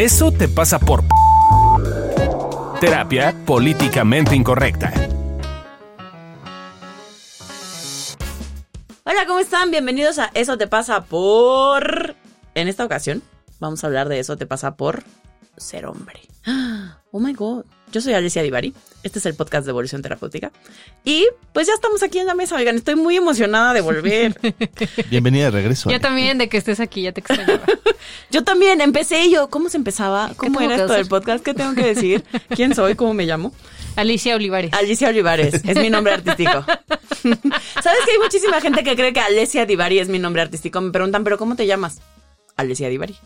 Eso te pasa por... Terapia políticamente incorrecta. Hola, ¿cómo están? Bienvenidos a Eso te pasa por... En esta ocasión vamos a hablar de Eso te pasa por ser hombre. Oh my god. Yo soy Alicia Divari. Este es el podcast de Evolución Terapéutica. Y pues ya estamos aquí en la mesa. Oigan, estoy muy emocionada de volver. Bienvenida de regreso. Yo Ale. también, de que estés aquí, ya te extrañaba. Yo también empecé y yo, ¿cómo se empezaba? ¿Cómo era esto del podcast? ¿Qué tengo que decir? ¿Quién soy? ¿Cómo me llamo? Alicia Olivares. Alicia Olivares, es mi nombre artístico. ¿Sabes que hay muchísima gente que cree que Alicia Divari es mi nombre artístico? Me preguntan, ¿pero cómo te llamas? Alicia Divari.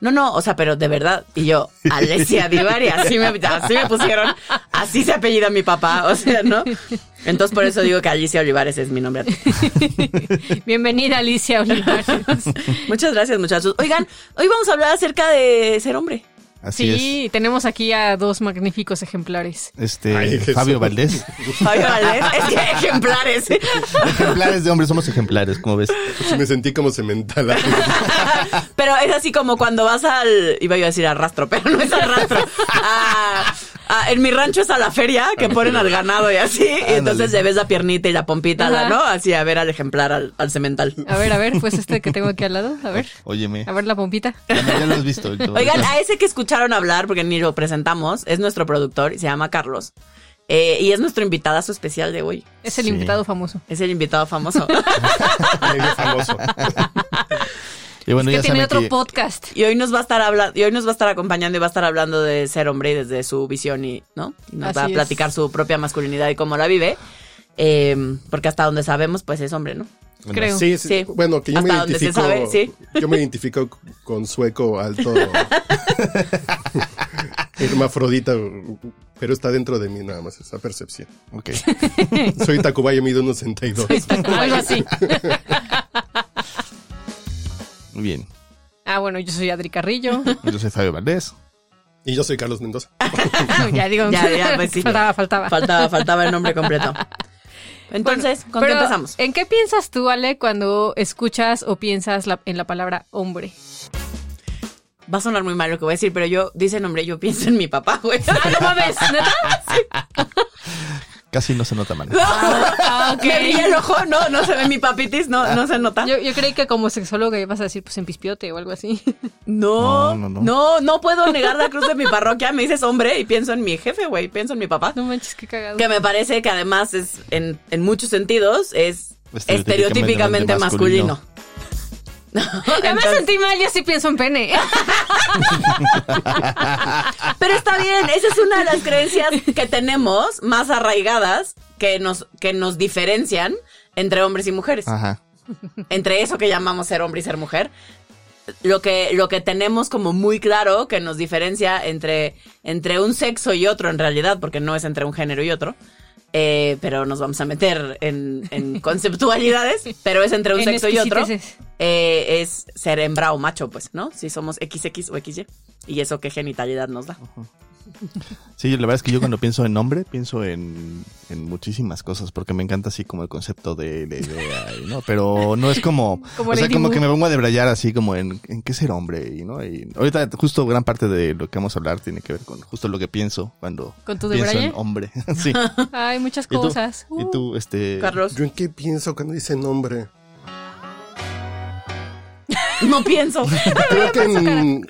No, no, o sea, pero de verdad. Y yo, Alicia Divari, así me, así me pusieron, así se apellida mi papá, o sea, ¿no? Entonces por eso digo que Alicia Olivares es mi nombre. Bienvenida, Alicia Olivares. Muchas gracias, muchachos. Oigan, hoy vamos a hablar acerca de ser hombre. Así sí, tenemos aquí a dos magníficos ejemplares. es. Este, Ay. Fabio Valdés. Fabio Valdés, es que ejemplares. ejemplares de hombres, somos ejemplares, como ves. Pues me sentí como cemental. Pero es así como cuando vas al. Iba yo a decir al rastro, pero no es al rastro. A- a- en mi rancho es a la feria que ponen al ganado y así. Y entonces le ves la piernita y la pompita, la-. ¿no? Así a ver al ejemplar, al, al cemental. A ver, a ver, pues este que tengo aquí al lado. A ver, Óyeme. a ver la pompita. Ya, ya lo has visto. Oigan, a ese que escucharon hablar, porque ni lo presentamos, es nuestro productor y se llama Carlos. Eh, y es nuestro invitadazo especial de hoy. Es el Sí. invitado famoso. Es el invitado famoso. Y bueno, que ya tiene saben otro que podcast. Y hoy nos va a estar hablando, y hoy nos va a estar acompañando y va a estar hablando de ser hombre y desde su visión y, ¿no? Y nos va a es. platicar su propia masculinidad y cómo la vive. Eh, porque hasta donde sabemos, pues es hombre, ¿no? Creo. Sí, sí. Sí. Bueno, que yo me Hasta identifico. sabe, sí. Yo me identifico con sueco alto. hermafrodita. Pero está dentro de mí nada más esa percepción. Ok. Soy Tacubaya, mido unos 62. Algo así. Muy bien. Ah, bueno, yo soy Adri Carrillo. Yo soy Fabio Valdés. Y yo soy Carlos Mendoza. ya digo, Ya, ya, pues sí. faltaba, faltaba. Faltaba, faltaba el nombre completo. Entonces, Bueno, ¿con qué empezamos? ¿En qué piensas tú, Ale, cuando escuchas o piensas la- en la palabra hombre? Va a sonar muy mal lo que voy a decir, pero yo, dice nombre, yo pienso en mi papá, güey. Ah, no mames, ¿neta? Casi no se nota mal. Ah, ok. Me brilla el ojo, no, no se ve mi papitis, no, no se nota. Yo, yo creí que como sexóloga ibas a decir, pues en pispiote o algo así. No, No, no, no, no, no. puedo negar la cruz de mi parroquia. Me dices hombre y pienso en mi jefe, güey. Pienso en mi papá. No manches, qué cagado. Que me parece que además es, en, en muchos sentidos, es Estereotípicamente estereotípicamente masculino. Ya me sentí mal, yo sí pienso en pene. Pero está bien, esa es una de las creencias que tenemos más arraigadas que nos, que nos diferencian entre hombres y mujeres. Ajá. entre eso que llamamos ser hombre y ser mujer. Lo que, lo que tenemos como muy claro que nos diferencia entre, entre un sexo y otro en realidad, porque no es entre un género y otro, eh, pero nos vamos a meter en, en conceptualidades, pero es entre un En sexo y otro, eh, es ser hembra o macho, pues, ¿no? Si somos XX o XY. Y eso qué genitalidad nos da. Sí, la verdad es que yo cuando pienso en hombre, pienso en, en muchísimas cosas, porque me encanta así como el concepto de la idea, y, ¿no? Pero no es como, Como o sea, como que me pongo a debrayar así como en, en qué ser hombre, y, ¿no? Y ahorita justo gran parte de lo que vamos a hablar tiene que ver con justo lo que pienso cuando ¿Con tu pienso en hombre. sí. Hay muchas ¿Y tú? cosas. Y tú, este... Carlos, ¿Yo en qué pienso cuando dice nombre? No pienso. Creo que en,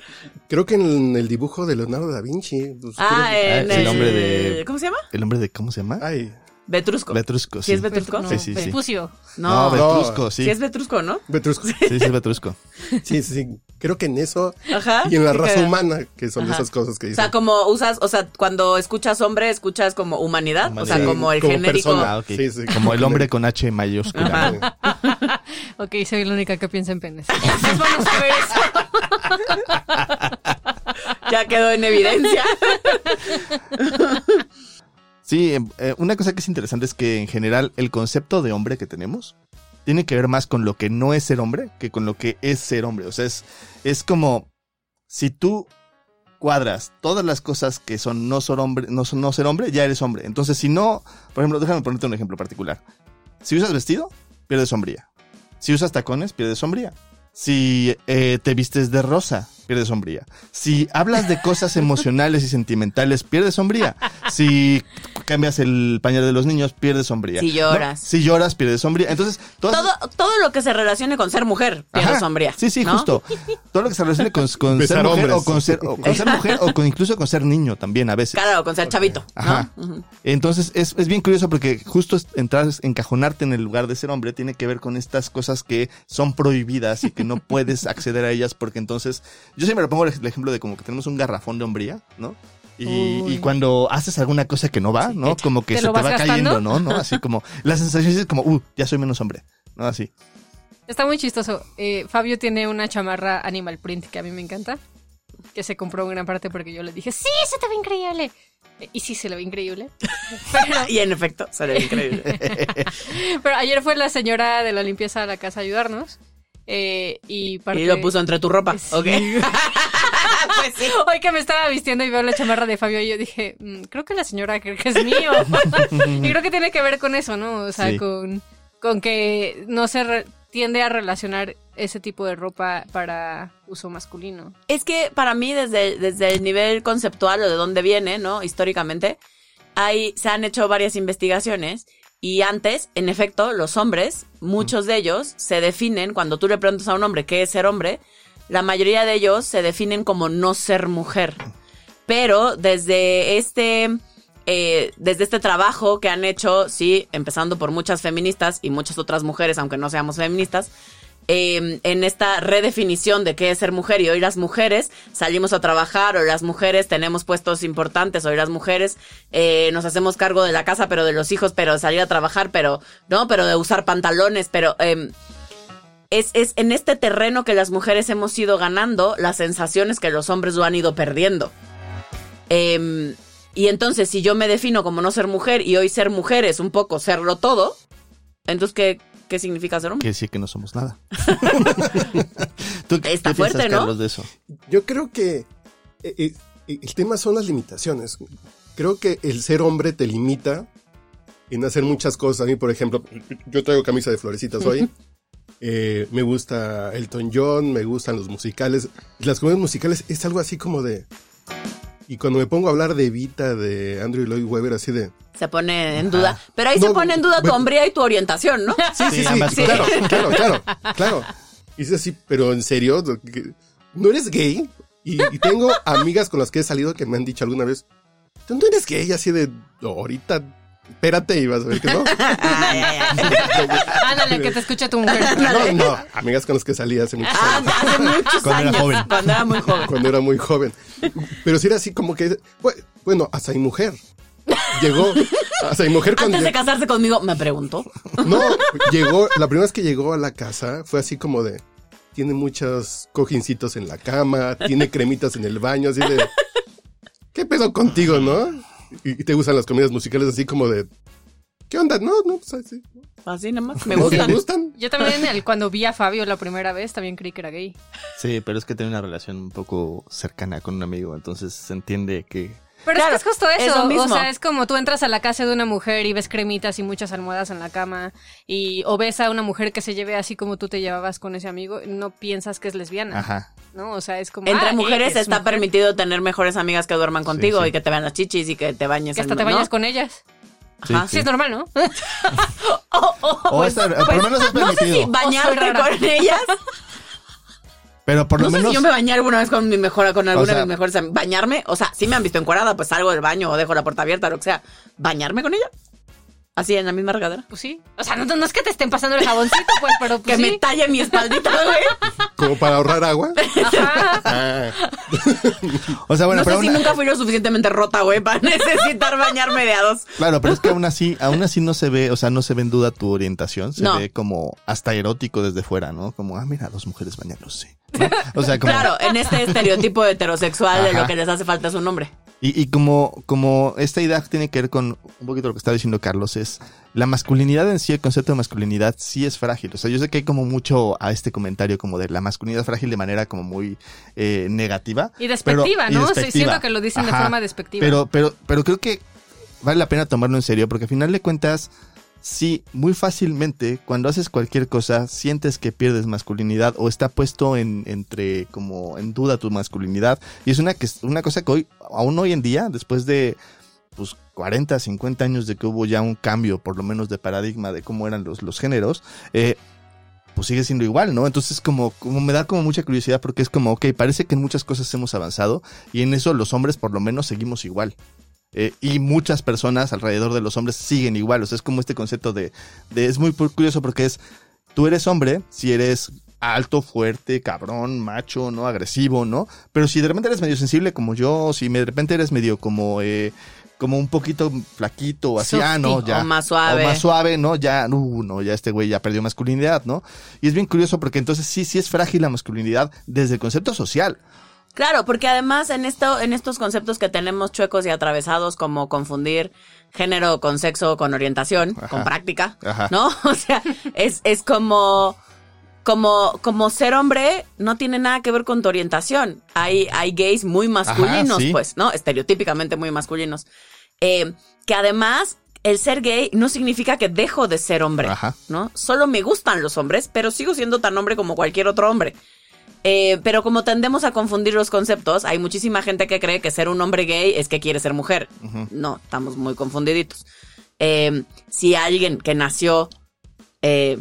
creo que en el dibujo de Leonardo da Vinci. pues, Ah, creo- en Ah, el el, hombre de- ¿Cómo se llama? El hombre de, ¿cómo se llama? Ay, Vetrusco. Vetrusco, ¿Sí sí. es Vetrusco? No, Sí, sí, sí. Vespucio. No, No, Vetrusco, sí. sí es Vetrusco, ¿no? Vetrusco. Sí, sí es Vetrusco. Sí, sí, sí. Creo que en eso Ajá. y en la raza humana, que son Ajá. esas cosas que O dicen. sea, como usas, o sea, cuando escuchas hombre, escuchas como humanidad, o sea, como el Como genérico. persona. Ah. Sí, sí. Como el hombre con H mayúscula. Ok, soy la única que piensa en penes. Ya quedó en evidencia. Sí, eh, una cosa que es interesante es que en general el concepto de hombre que tenemos tiene que ver más con lo que no es ser hombre que con lo que es ser hombre. O sea, es, es como si tú cuadras todas las cosas que son no ser hombre, no, son no ser hombre, ya eres hombre. Entonces, si no, por ejemplo, déjame ponerte un ejemplo particular. Si usas vestido, pierdes sombría. Si usas tacones, pierdes sombría. Si eh, te vistes de rosa, pierdes hombría. Si hablas de cosas emocionales y sentimentales, pierdes hombría. Si cambias el pañal de los niños, pierdes hombría. Si lloras. ¿No? Si lloras, pierdes hombría. Entonces, todas Todo, todo lo que se relacione con ser mujer, pierdes Ajá. hombría. Sí, sí, ¿no? justo. Todo lo que se relacione con, con ser Besar mujer o hombres. con ser, o con ser mujer o con incluso con ser niño también a veces. Claro, con ser chavito, Ajá. ¿no? Ujú. Entonces es, es bien curioso porque justo entrar, encajonarte en el lugar de ser hombre tiene que ver con estas cosas que son prohibidas y que no puedes acceder a ellas porque entonces, yo siempre pongo el ejemplo de como que tenemos un garrafón de hombría, ¿no? Y, cuando haces alguna cosa que no va, ¿no? Como que ¿Te se lo te va cayendo? ¿no? ¿no? Así como, la sensación es como, uh, ya soy menos hombre, ¿no? Así. Está muy chistoso. Eh, Fabio tiene una chamarra Animal Print que a mí me encanta. Que se compró en gran parte porque yo le dije, sí, se te ve increíble. Eh, Y sí, se le ve increíble. Pero, Y en efecto, sale increíble. pero ayer fue la señora de la limpieza a la casa a ayudarnos. Eh, y, parte- Y lo puso entre tu ropa, Sí. ¿ok? pues sí. Hoy que me estaba vistiendo y veo la chamarra de Fabio, y yo dije, "Mm, creo que la señora cree que es mío. y creo que tiene que ver con eso, ¿no? O sea, Sí. con, con que no se re- tiende a relacionar ese tipo de ropa para uso masculino. Es que para mí, desde, desde el nivel conceptual o de dónde viene, ¿no? Históricamente, hay, se han hecho varias investigaciones y antes, en efecto, los hombres, muchos de ellos, se definen, cuando tú le preguntas a un hombre qué es ser hombre, la mayoría de ellos se definen como no ser mujer. Pero desde este, eh, desde este trabajo que han hecho, sí, empezando por muchas feministas y muchas otras mujeres, aunque no seamos feministas, eh, en esta redefinición de qué es ser mujer y hoy las mujeres salimos a trabajar, hoy las mujeres tenemos puestos importantes, hoy las mujeres eh, nos hacemos cargo de la casa, pero de los hijos, pero de salir a trabajar, pero no, pero de usar pantalones, pero eh, es, es en este terreno que las mujeres hemos ido ganando las sensaciones que los hombres lo han ido perdiendo. Eh, y entonces, si yo me defino como no ser mujer y hoy ser mujer es un poco serlo todo, entonces, ¿qué, qué significa ser hombre? Quiere decir que no somos nada. ¿Tú Está qué piensas, fuerte, ¿no? Carlos, de eso? Yo creo que eh, eh, el tema son las limitaciones. Creo que el ser hombre te limita en hacer muchas cosas. A mí, por ejemplo, yo traigo camisa de florecitas hoy. Eh, me gusta Elton John, me gustan los musicales. Las comedias musicales es algo así como de... Y cuando me pongo a hablar de Evita, de Andrew Lloyd Webber, así de... Se pone en duda. Pero ahí se pone en duda tu bueno. hombría y tu orientación, ¿no? Sí, sí, Sí, sí, ambas sí, claro, claro, claro, claro. Y es así, pero en serio, ¿Que- ¿no eres gay? Y, y tengo amigas con las que he salido que me han dicho alguna vez, ¿tú no eres gay? Así de, "No, ahorita, espérate y vas a ver que no. Ay, ay, ay. Ándale, que te escuche tu mujer. No, no, amigas con las que salí hace muchos Ah, años, hace muchos Cuando era joven. Cuando era muy joven. cuando era muy joven. Pero sí era así como que, bu- bueno, hasta mi mujer. Llegó, hasta mi mujer cuando... Antes de casarse conmigo, me preguntó. No, llegó, la primera vez que llegó a la casa fue así como de, tiene muchos cojincitos en la cama, tiene cremitas en el baño, así de, ¿qué pedo contigo, no? Y, y te gustan las comidas musicales así como de, ¿qué onda? No, no, pues así. Así nomás. Me ¿No te gustan. gustan? Yo también, el- cuando vi a Fabio la primera vez, también creí que era gay. Sí, pero es que tiene una relación un poco cercana con un amigo, entonces se entiende que... Pero Claro, es que es justo es eso. lo mismo. O sea, es como tú entras a la casa de una mujer y ves cremitas y muchas almohadas en la cama. Y, o ves a una mujer que se lleve así como tú te llevabas con ese amigo. No piensas que es lesbiana. Ajá. ¿No? O sea, es como. Entre ah, mujeres es está mujer. permitido tener mejores amigas que duerman contigo sí. y que te vean las chichis y que te bañes. Que hasta en- te ¿no? bañas con ellas. Sí, Ajá. Sí, es normal, ¿no? Oh, oh, O pues- esta- por lo menos es no sé permitido. si bañarte O con ellas. Pero por lo no sé menos... si yo me bañé alguna vez con mi mejor, con alguna sea- de mis mejores Bañarme, o sea, si me han visto encuadrada, pues salgo del baño o dejo la puerta abierta, lo que sea. ¿Bañarme con ella? Así en la misma regadera. Pues sí. O sea, no, no es que te estén pasando el jaboncito, pues, pero pues que sí. me talle mi espaldita, güey. Como para ahorrar agua. Ajá. Ah, O sea, bueno, no sé pero si una- nunca fui lo suficientemente rota, güey, para necesitar bañarme de a dos. Claro, pero es que aún así, aún así no se ve, o sea, no se ve en duda tu orientación, se No. ve como hasta erótico desde fuera, ¿no? Como, ah, mira, dos mujeres bañándose. ¿No? O sea, como... Claro, en este estereotipo heterosexual de lo que les hace falta es un hombre. Y, y como, como esta idea tiene que ver con un poquito lo que está diciendo Carlos, es la masculinidad en sí, el concepto de masculinidad sí es frágil. O sea, yo sé que hay como mucho a este comentario como de la masculinidad frágil de manera como muy eh, negativa. Y despectiva, pero- y ¿no? Sí, despectiva. siento que lo dicen de forma despectiva. Pero, pero, pero creo que vale la pena tomarlo en serio porque al final de cuentas sí, muy fácilmente, cuando haces cualquier cosa, sientes que pierdes masculinidad o está puesto en, entre, como en duda tu masculinidad. Y es una, que, una cosa que hoy, aún hoy en día, después de pues 40, 50 años de que hubo ya un cambio, por lo menos de paradigma de cómo eran los, los géneros, eh, pues sigue siendo igual, ¿no? Entonces como, como me da como mucha curiosidad porque es como, ok, parece que en muchas cosas hemos avanzado y en eso los hombres por lo menos seguimos igual. Eh, y muchas personas alrededor de los hombres siguen igual. O sea, es como este concepto de, de es muy curioso porque es, tú eres hombre si eres alto, fuerte, cabrón, macho, ¿no? Agresivo, ¿no? Pero si de repente eres medio sensible como yo, si de repente eres medio como... Eh, como un poquito flaquito, así, ah, no, ya. O más suave. O más suave, ¿no? Ya, uh, no, ya este güey ya perdió masculinidad, ¿no? Y es bien curioso porque entonces sí, sí es frágil la masculinidad desde el concepto social. Claro, porque además en esto, en estos conceptos que tenemos chuecos y atravesados, como confundir género con sexo, con orientación, con práctica, Ajá. ¿no? O sea, es, es como, como, como ser hombre no tiene nada que ver con tu orientación. Hay, hay gays muy masculinos, sí. pues, ¿no? Estereotípicamente muy masculinos. Eh, que además, el ser gay no significa que dejo de ser hombre, Ajá. ¿no? Solo me gustan los hombres, pero sigo siendo tan hombre como cualquier otro hombre. Eh, pero como tendemos a confundir los conceptos, hay muchísima gente que cree que ser un hombre gay es que quiere ser mujer. No, estamos muy confundiditos. Eh, si alguien que nació eh,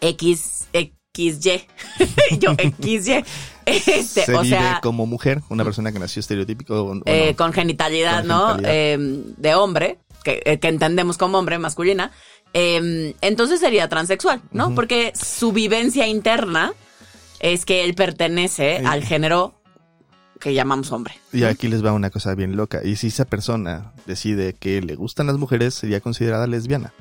X, XY, yo XY, este, Se o vive sea, como mujer, una persona que nació estereotípico. o- o eh, no. con genitalidad, ¿no? Eh, de hombre, que, eh, que entendemos como hombre, masculina. eh, entonces sería transexual, ¿no? Porque su vivencia interna es que él pertenece al género que llamamos hombre. Y aquí les va una cosa bien loca. Y si esa persona decide que le gustan las mujeres, sería considerada lesbiana.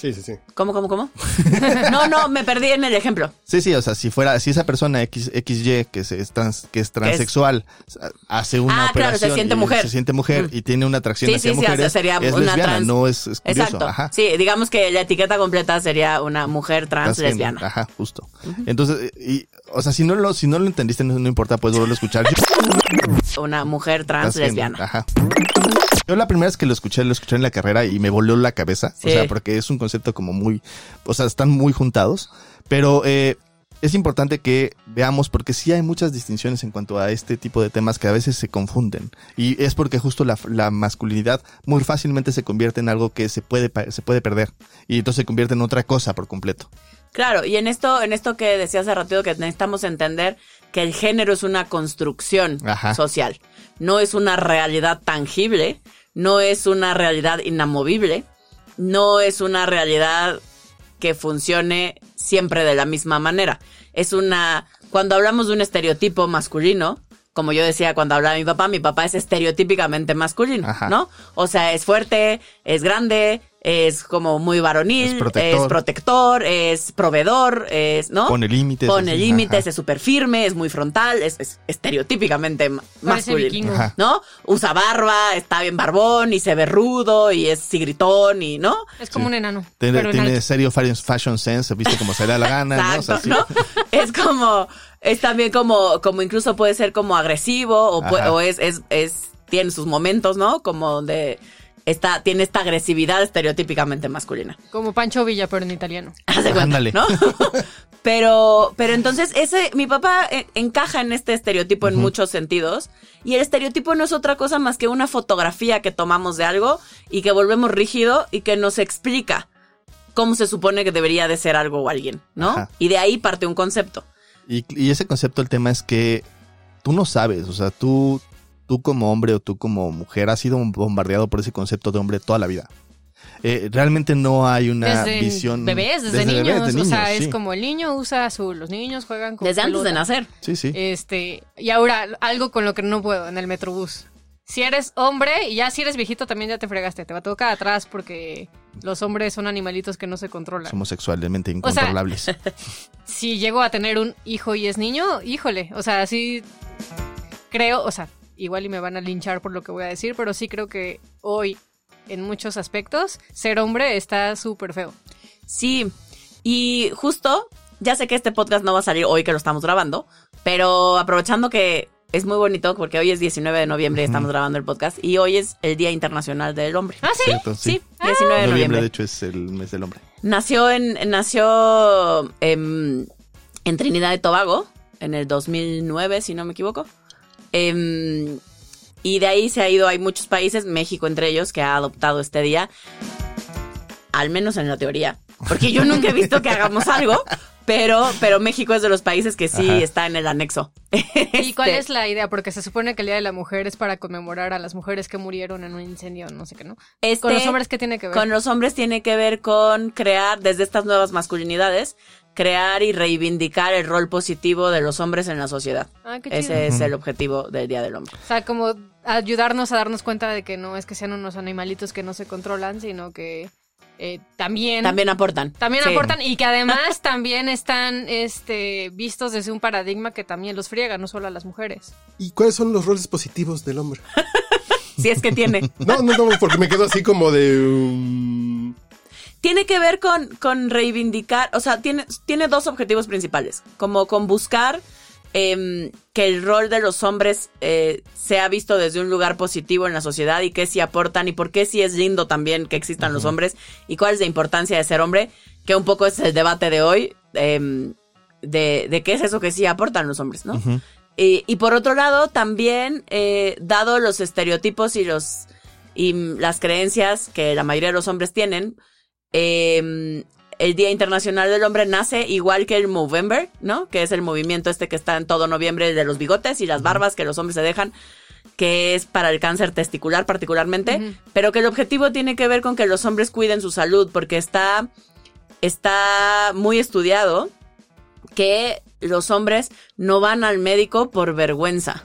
Sí, sí, sí. ¿Cómo, cómo, cómo? no, no, me perdí en el ejemplo. Sí, sí, o sea, si fuera, si esa persona X, XY que, se, es, trans, que es transexual hace una Ah, claro, se operación siente y mujer. se siente mujer Mm. y tiene una atracción Sí, hacia sí, sí, mujeres, sería es una lesbiana, trans- no es, es curioso. Exacto. Ajá. Sí, digamos que la etiqueta completa sería una mujer trans lesbiana. Ajá, justo. Entonces, y, o sea, si no lo, si no lo entendiste, no, no importa, puedes volverlo a escuchar. Una mujer trans Transgénero, lesbiana. Ajá. Yo la primera vez que lo escuché, lo escuché en la carrera y me voló la cabeza. Sí. O sea, porque es un concepto como muy, o sea, están muy juntados. Pero eh, es importante que veamos, porque sí hay muchas distinciones en cuanto a este tipo de temas que a veces se confunden. Y es porque justo la, la masculinidad muy fácilmente se convierte en algo que se puede, se puede perder. Y entonces se convierte en otra cosa por completo. Claro, y en esto, en esto que decía hace ratito que necesitamos entender que el género es una construcción Ajá. social, no es una realidad tangible, no es una realidad inamovible, no es una realidad que funcione siempre de la misma manera. Es una, cuando hablamos de un estereotipo masculino, como yo decía cuando hablaba de mi papá, mi papá es estereotípicamente masculino, Ajá. ¿no? O sea, es fuerte, es grande, es como muy varonil, Es protector. es protector, es proveedor, es, ¿no? Pone límites, Pone límites, es súper firme, es muy frontal, es, es estereotípicamente masculino. ¿No? Usa barba, está bien barbón y se ve rudo y es gritón y, ¿no? Es como un enano. Tiene, tiene serio fashion- sense, viste como se le da la gana, ¿no? O sea, Exacto, sí. ¿no? Es como, es también como, como incluso puede ser como agresivo o es, es, es, tiene sus momentos, ¿no? Como donde está, tiene esta agresividad estereotípicamente masculina. Como Pancho Villa, pero en italiano. Ándale. ¿no? pero, pero entonces ese, mi papá eh, encaja en este estereotipo en muchos sentidos. Y el estereotipo no es otra cosa más que una fotografía que tomamos de algo y que volvemos rígido y que nos explica cómo se supone que debería de ser algo o alguien, ¿no? Ajá. Y de ahí parte un concepto. Y, y ese concepto, el tema es que tú no sabes, o sea, tú, tú como hombre o tú como mujer has sido bombardeado por ese concepto de hombre toda la vida. Eh, realmente no hay una Desde visión. bebés, desde, bebés, niños. de o sea, sí. es como el niño usa azul, los niños juegan con Desde antes de nacer. Sí, sí. Este, y ahora, algo con lo que no puedo en el metrobús. Si eres hombre, y ya si eres viejito también ya te fregaste. Te va a tocar atrás porque los hombres son animalitos que no se controlan. Somos sexualmente O sea- incontrolables. Si llego a tener un hijo y es niño, híjole. O sea, sí creo, o sea, igual y me van a linchar por lo que voy a decir, pero sí creo que hoy, en muchos aspectos, ser hombre está súper feo. Sí. Y justo, ya sé que este podcast no va a salir hoy que lo estamos grabando, pero aprovechando que es muy bonito porque hoy es 19 de noviembre y estamos grabando el podcast y hoy es el Día Internacional del Hombre. Ah, sí. Cierto, Sí, sí. 19 de Noviembre, noviembre. de hecho, es el mes del hombre. Nació en nació em, en Trinidad y Tobago en el 2009, si no me equivoco. Em, y de ahí se ha ido, hay muchos países, México entre ellos, que ha adoptado este día, al menos en la teoría. Porque yo nunca he visto que hagamos algo, pero, pero México es de los países que sí Ajá. está en el anexo. ¿Y cuál Este, es la idea? Porque se supone que el Día de la Mujer es para conmemorar a las mujeres que murieron en un incendio, no sé qué, ¿no? este- Con los hombres, ¿qué tiene que ver? Con los hombres tiene que ver con crear, desde estas nuevas masculinidades, crear y reivindicar el rol positivo de los hombres en la sociedad. Ah, qué chido. Ese es el objetivo del Día del Hombre. O sea, como ayudarnos a darnos cuenta de que no es que sean unos animalitos que no se controlan, sino que eh, también... También aportan. También Sí. aportan y que además también están este, vistos desde un paradigma que también los friega, no solo a las mujeres. ¿Y cuáles son los roles positivos del hombre? Si es que tiene. No, no, no, porque me quedo así como de... um, tiene que ver con, con reivindicar, o sea, tiene, tiene dos objetivos principales, como con buscar em, que el rol de los hombres eh, sea visto desde un lugar positivo en la sociedad y qué sí aportan y por qué sí es lindo también que existan los hombres y cuál es la importancia de ser hombre, que un poco es el debate de hoy, em, de, de qué es eso que sí aportan los hombres, ¿no? y, y por otro lado, también, eh, dado los estereotipos y los y las creencias que la mayoría de los hombres tienen, eh, el Día Internacional del Hombre nace igual que el Movember, ¿no? Que es el movimiento este que está en todo noviembre de los bigotes y las barbas que los hombres se dejan, que es para el cáncer testicular particularmente, pero que el objetivo tiene que ver con que los hombres cuiden su salud, porque está, está muy estudiado que los hombres no van al médico por vergüenza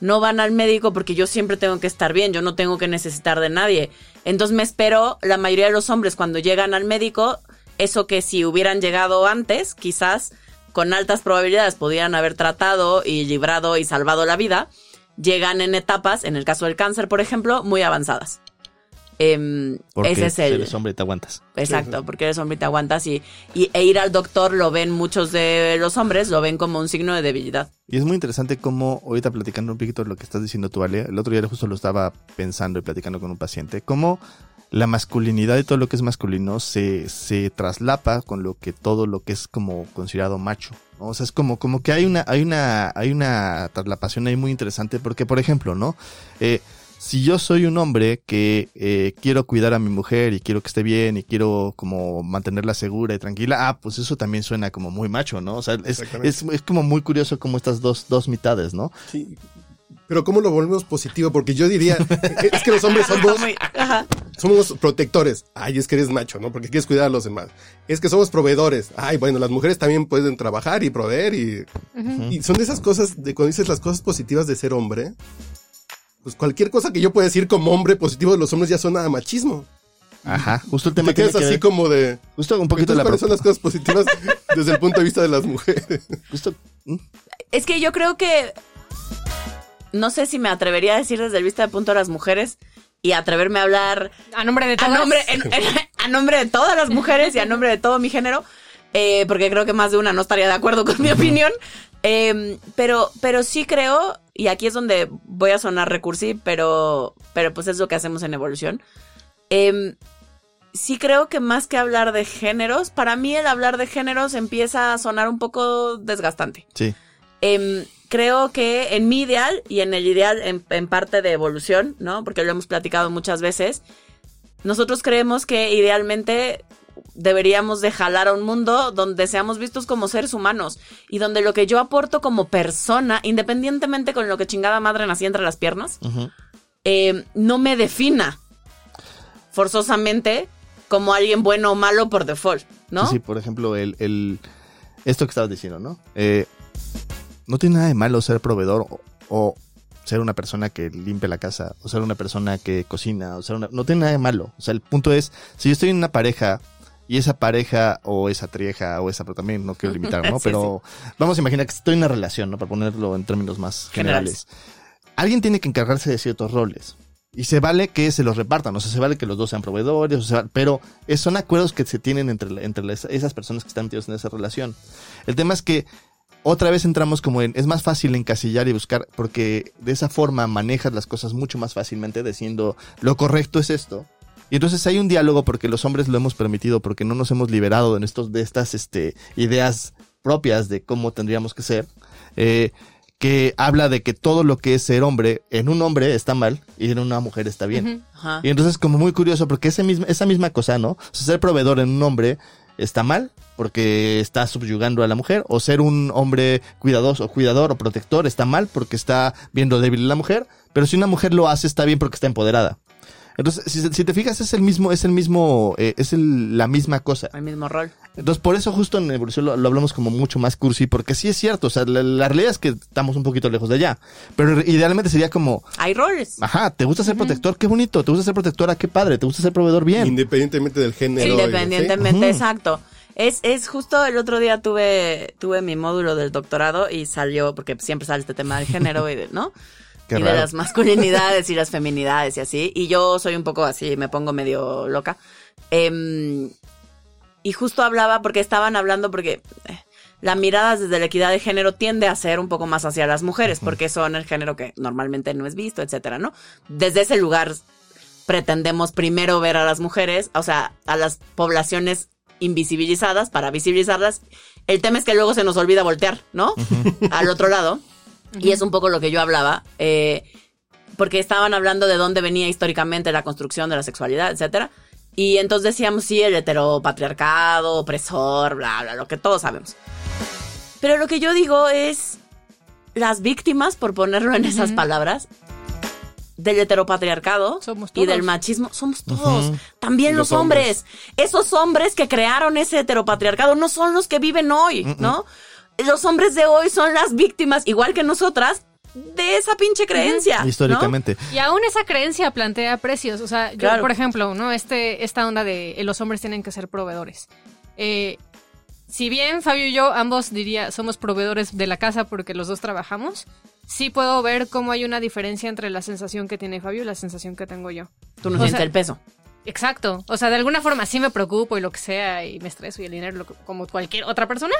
no van al médico porque yo siempre tengo que estar bien, yo no tengo que necesitar de nadie. Entonces me espero, la mayoría de los hombres cuando llegan al médico, eso que si hubieran llegado antes, quizás con altas probabilidades podrían haber tratado y librado y salvado la vida, llegan en etapas, en el caso del cáncer, por ejemplo, muy avanzadas. Em, Porque ese es el... eres hombre y te aguantas. Exacto, porque eres hombre y te aguantas y, y e ir al doctor lo ven muchos de los hombres, lo ven como un signo de debilidad. Y es muy interesante cómo, ahorita platicando un poquito de lo que estás diciendo tú, Ale, el otro día justo lo estaba pensando y platicando con un paciente, cómo la masculinidad y todo lo que es masculino se, se traslapa con lo que todo lo que es como considerado macho. ¿no? O sea, es como, como que hay una, hay una, hay una traslapación ahí muy interesante porque, por ejemplo, ¿no? Eh, si yo soy un hombre que eh, quiero cuidar a mi mujer y quiero que esté bien y quiero como mantenerla segura y tranquila, ah, pues eso también suena como muy macho, ¿no? O sea, es, es, es como muy curioso como estas dos, dos mitades, ¿no? Sí. Pero ¿cómo lo volvemos positivo? Porque yo diría, es que los hombres somos, somos protectores. Ay, es que eres macho, ¿no? Porque quieres cuidar a los demás. Es que somos proveedores. Ay, bueno, las mujeres también pueden trabajar y proveer y, y son de esas cosas, de cuando dices las cosas positivas de ser hombre, pues cualquier cosa que yo pueda decir como hombre positivo de los hombres ya suena a machismo. Ajá, justo el tema que así ver- como de... justo un poquito Entonces, la ¿cuáles son las cosas positivas desde el punto de vista de las mujeres? justo ¿Mm? Es que yo creo que. No sé si me atrevería a decir desde el vista de punto de las mujeres y atreverme a hablar A nombre de a todas. nombre, en- en- a nombre de todas las mujeres y a nombre de todo mi género, eh, porque creo que más de una no estaría de acuerdo con mi opinión. Eh, pero, pero sí creo, y aquí es donde voy a sonar recursi, pero, pero pues es lo que hacemos en evolución. Eh, sí creo que más que hablar de géneros, para mí el hablar de géneros empieza a sonar un poco desgastante. Sí. Em, creo que en mi ideal y en el ideal en, en parte de evolución, ¿no? Porque lo hemos platicado muchas veces, nosotros creemos que idealmente deberíamos de jalar a un mundo donde seamos vistos como seres humanos y donde lo que yo aporto como persona, independientemente con lo que chingada madre nací entre las piernas, eh, no me defina forzosamente como alguien bueno o malo por default, ¿no? Sí, sí, por ejemplo, el, el esto que estabas diciendo, ¿no? Eh, no tiene nada de malo ser proveedor o, o ser una persona que limpia la casa, o ser una persona que cocina, o ser una... No tiene nada de malo. O sea, el punto es, si yo estoy en una pareja y esa pareja o esa trieja o esa, pero también no quiero limitar, ¿no? Sí, pero vamos a imaginar que estoy en una relación, ¿no? Para ponerlo en términos más Generales. generales. Alguien tiene que encargarse de ciertos roles. Y se vale que se los repartan, o sea, se vale que los dos sean proveedores, o sea, pero son acuerdos que se tienen entre, entre las- esas personas que están metidos en esa relación. El tema es que otra vez entramos como en, es más fácil encasillar y buscar, porque de esa forma manejas las cosas mucho más fácilmente diciendo, lo correcto es esto. Y entonces hay un diálogo porque los hombres lo hemos permitido, porque no nos hemos liberado de, estos, de estas este, ideas propias de cómo tendríamos que ser. Eh, que habla de que todo lo que es ser hombre en un hombre está mal y en una mujer está bien. Y entonces como muy curioso porque ese esa misma cosa, ¿no? O sea, ser proveedor en un hombre está mal porque está subyugando a la mujer o ser un hombre cuidadoso, cuidador o protector está mal porque está viendo débil a la mujer, pero si una mujer lo hace está bien porque está empoderada. Entonces, si, si te fijas, es el mismo, es el mismo, eh, es el- la misma cosa. El mismo rol. Entonces, por eso justo en evolución lo, lo hablamos como mucho más cursi, porque sí es cierto, o sea, la, la realidad es que estamos un poquito lejos de allá, pero idealmente sería como, Hay roles. ajá, ¿te gusta ser protector? Qué bonito, ¿te gusta ser protectora? Qué padre, ¿te gusta ser proveedor? Bien. Independientemente del género. Independientemente, exacto. Es, es justo el otro día tuve, tuve mi módulo del doctorado y salió, porque siempre sale este tema del género y de, ¿no? Qué y de las masculinidades y las feminidades y así. Y yo soy un poco así, me pongo medio loca. Em, y justo hablaba porque estaban hablando porque eh, la mirada desde la equidad de género tiende a ser un poco más hacia las mujeres, porque son el género que normalmente no es visto, etcétera, ¿no? Desde ese lugar pretendemos primero ver a las mujeres, o sea, a las poblaciones invisibilizadas para visibilizarlas. El tema es que luego se nos olvida voltear, ¿no? Al otro lado. Y es un poco lo que yo hablaba. eh, porque estaban hablando de dónde venía históricamente la construcción de la sexualidad, etcétera. Y entonces decíamos, sí, el heteropatriarcado, opresor, bla, bla, lo que todos sabemos. Pero lo que yo digo es, las víctimas, por ponerlo en esas palabras, del heteropatriarcado Somos y del machismo, somos todos. También Los los, hombres. Esos hombres que crearon ese heteropatriarcado no son los que viven hoy, ¿no? Los hombres de hoy son las víctimas, igual que nosotras, de esa pinche creencia. ¿no? Históricamente. Y aún esa creencia plantea precios. O sea, yo, Claro. por ejemplo, ¿no? Este, esta onda de eh, los hombres tienen que ser proveedores. Eh, si bien Fabio y yo ambos diría somos proveedores de la casa porque los dos trabajamos, sí puedo ver cómo hay una diferencia entre la sensación que tiene Fabio y la sensación que tengo yo. Tú no O sientes sea, el peso. Exacto. O sea, de alguna forma sí me preocupo y lo que sea y me estreso y el dinero lo como cualquier otra persona,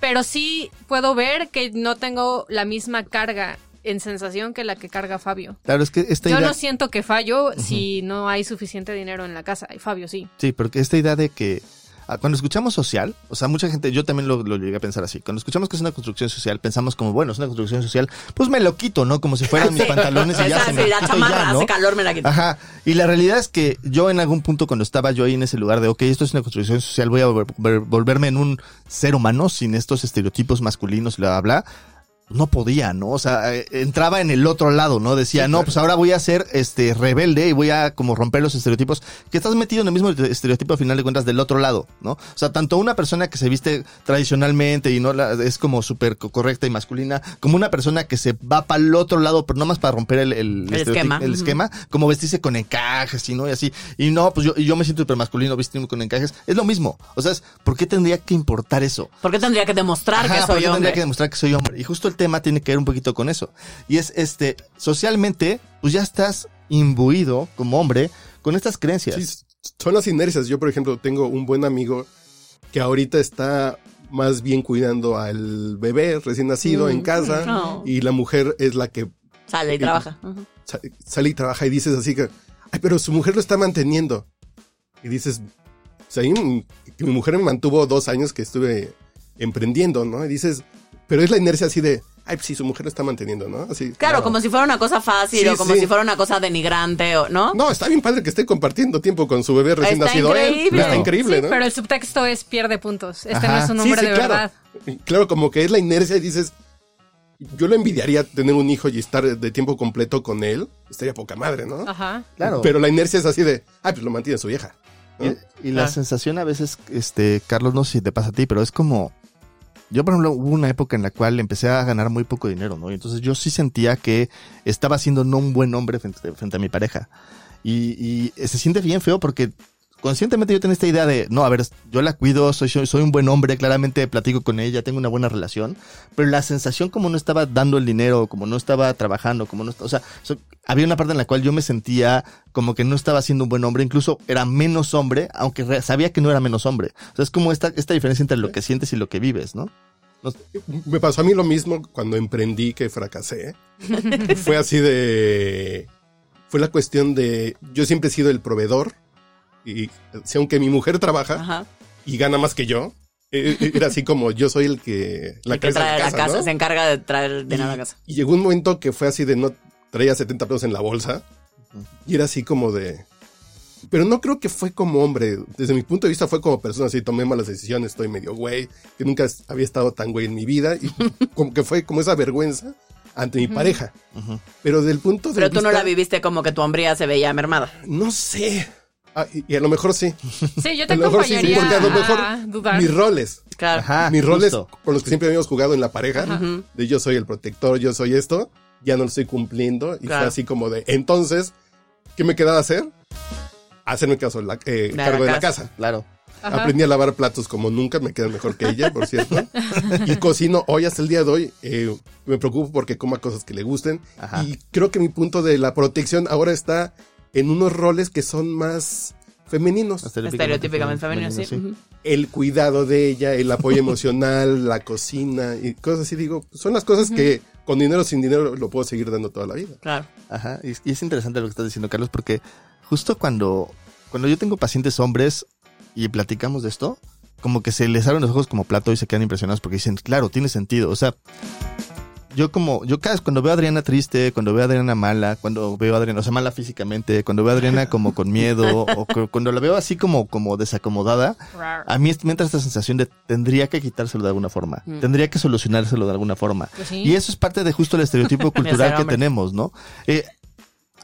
pero sí puedo ver que no tengo la misma carga en sensación que la que carga Fabio. Claro, es que esta Yo idea... no siento que fallo si no hay suficiente dinero en la casa. Y Fabio sí. Sí, porque esta idea de que cuando escuchamos social, o sea, mucha gente, yo también lo, lo llegué a pensar así, cuando escuchamos que es una construcción social, pensamos como, bueno, es una construcción social, pues me lo quito, ¿no? Como si fueran mis Sí. pantalones y ya se me la chamarra ya, ¿no? hace calor, me la quito. Ajá. Y la realidad es que yo en algún punto cuando estaba yo ahí en ese lugar de, ok, esto es una construcción social, voy a volver- volver- volverme en un ser humano sin estos estereotipos masculinos, bla, bla, bla. No podía, ¿no? O sea, eh, entraba en el otro lado, ¿no? Decía, no, pues ahora voy a ser este rebelde y voy a como romper los estereotipos. Que estás metido en el mismo estereotipo al final de cuentas del otro lado, ¿no? O sea, tanto una persona que se viste tradicionalmente y no la, es como súper co- correcta y masculina, como una persona que se va para el otro lado, pero no más para romper el, el, El esquema. el como vestirse con encajes y no y así. Y no, pues yo, y yo me siento súper masculino vistiendo con encajes. Es lo mismo. O sea, es, ¿por qué tendría que importar eso? ¿Por qué tendría que demostrar Ajá, que ¿por soy tendría hombre? que demostrar que soy hombre. Y justo el tema tiene que ver un poquito con eso. Y es este, socialmente, pues ya estás imbuido como hombre con estas creencias. Sí, son las inercias. Yo, por ejemplo, tengo un buen amigo que ahorita está más bien cuidando al bebé recién nacido Mm. en casa No. y la mujer es la que Sale y trabaja. Ujú. sa- sale y trabaja y dices así que, ay, pero su mujer lo está manteniendo. Y dices, o sea, ahí, mm, que mi mujer me mantuvo dos años que estuve emprendiendo, ¿no? Y dices, pero es la inercia así de, ay, pues sí, su mujer lo está manteniendo, ¿no? Así. Claro, como si fuera una cosa fácil Sí, o como sí. si fuera una cosa denigrante, o ¿no? No, está bien padre que esté compartiendo tiempo con su bebé recién Está nacido él. increíble. Está increíble, Sí, ¿no? pero el subtexto es pierde puntos. Este Ajá. no es un hombre sí, de claro. verdad. Claro, como que es la inercia y dices, yo lo envidiaría tener un hijo y estar de tiempo completo con él. Estaría poca madre, ¿no? Ajá. Claro. Pero la inercia es así de, ay, pues lo mantiene su vieja. ¿no? Y, y la Ah. sensación a veces, este, Carlos, no sé si te pasa a ti, pero es como. Yo, por ejemplo, hubo una época en la cual empecé a ganar muy poco dinero, ¿no? Y entonces yo sí sentía que estaba siendo no un buen hombre frente, frente a mi pareja. Y, y se siente bien feo porque conscientemente yo tenía esta idea de, no, a ver, yo la cuido, soy, soy, soy un buen hombre, claramente platico con ella, tengo una buena relación, pero la sensación como no estaba dando el dinero, como no estaba trabajando, como no, o sea, so- había una parte en la cual yo me sentía como que no estaba siendo un buen hombre, incluso era menos hombre, aunque re- sabía que no era menos hombre. O sea, es como esta, esta diferencia entre lo que sientes y lo que vives, ¿no? No- Me pasó a mí lo mismo cuando emprendí que fracasé. Fue así de... Fue la cuestión de... Yo siempre he sido el proveedor. Y si aunque mi mujer trabaja Ajá. y gana más que yo, eh, era así como yo soy el que... La El que cabeza de trae a la casa, ¿no? se encarga de traer dinero a la casa. Y llegó un momento que fue así de no traía 70 pesos en la bolsa. Y era así como de. Pero no creo que fue como hombre. Desde mi punto de vista fue como persona. Así tomé malas decisiones, estoy medio güey. Que nunca había estado tan güey en mi vida. Y como que fue como esa vergüenza ante mi pareja. Pero del punto de Pero tú no vista- la viviste como que tu hombría se veía mermada. No sé. Ah, y, y a lo mejor sí. Sí, yo te A lo mejor sí, porque a lo mejor mis roles. Claro. Ajá, mis roles justo. con los que siempre habíamos jugado en la pareja, de yo soy el protector, yo soy esto, ya no lo estoy cumpliendo. Y Claro. fue así como de, entonces, ¿qué me quedaba hacer? Hacerme caso, la, eh, De la cargo de la casa. casa. Claro. Ajá. Aprendí a lavar platos como nunca, me quedan mejor que ella, por cierto. y cocino hoy hasta el día de hoy. eh, me preocupo porque coma cosas que le gusten. Ajá. Y creo que mi punto de la protección ahora está en unos roles que son más femeninos. Estereotípicamente femenino, sí. El cuidado de ella, el apoyo emocional, la cocina y cosas así. Digo, son las cosas que con dinero o sin dinero lo puedo seguir dando toda la vida. Claro. Ajá, y, y es interesante lo que estás diciendo, Carlos, porque justo cuando, cuando yo tengo pacientes hombres y platicamos de esto, como que se les abren los ojos como plato y se quedan impresionados porque dicen, claro, tiene sentido. O sea, yo como, yo cada vez cuando veo a Adriana triste, cuando veo a Adriana mala, cuando veo a Adriana, o sea, mala físicamente, cuando veo a Adriana como con miedo, o cu- cuando la veo así como, como desacomodada, a mí me entra esta sensación de tendría que quitárselo de alguna forma, Mm. tendría que solucionárselo de alguna forma. Pues sí. Y eso es parte de justo el estereotipo cultural que tenemos, ¿no? Eh,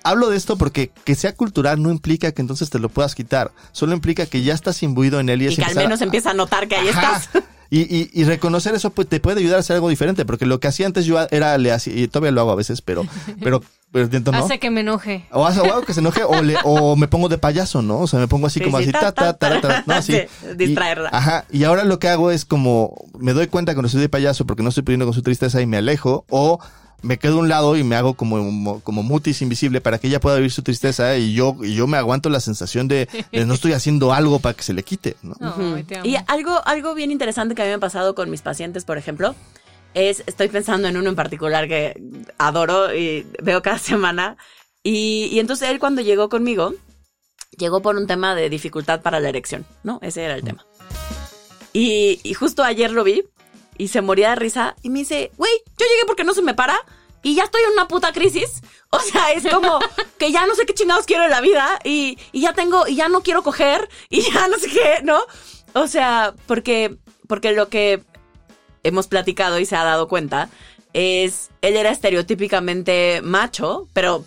hablo de esto porque que sea cultural no implica que entonces te lo puedas quitar, solo implica que ya estás imbuido en él y, Y es que al menos a- empieza a notar que ahí Ajá. estás. Y, y- y reconocer eso pues, te puede ayudar a hacer algo diferente, porque lo que hacía antes yo era, le hacía, y todavía lo hago a veces, pero, pero, pero intento no. Hace que me enoje. O hace o que se enoje o, le, o me pongo de payaso, ¿no? O sea, me pongo así Sí, como sí, así, ta, ta, ta, ta, ¿no? Así. Sí, distraerla. Y- ajá. Y ahora lo que hago es como, me doy cuenta cuando estoy de payaso porque no estoy pudiendo con su tristeza y me alejo, o me quedo a un lado y me hago como, como mutis invisible para que ella pueda vivir su tristeza y yo, y yo me aguanto la sensación de, de no estoy haciendo algo para que se le quite. Y algo, algo bien interesante que a mí me ha pasado con mis pacientes, por ejemplo, es, estoy pensando en uno en particular que adoro y veo cada semana. Y, y entonces él cuando llegó conmigo, llegó por un tema de dificultad para la erección, ¿no? Ese era el tema. Y, y justo ayer lo vi y se moría de risa y me dice, güey, yo llegué porque no se me para y ya estoy en una puta crisis. O sea, es como que ya no sé qué chingados quiero en la vida y, y ya tengo, y ya no quiero coger y ya no sé qué, ¿no? O sea, porque, porque lo que hemos platicado y se ha dado cuenta es, él era estereotípicamente macho, pero,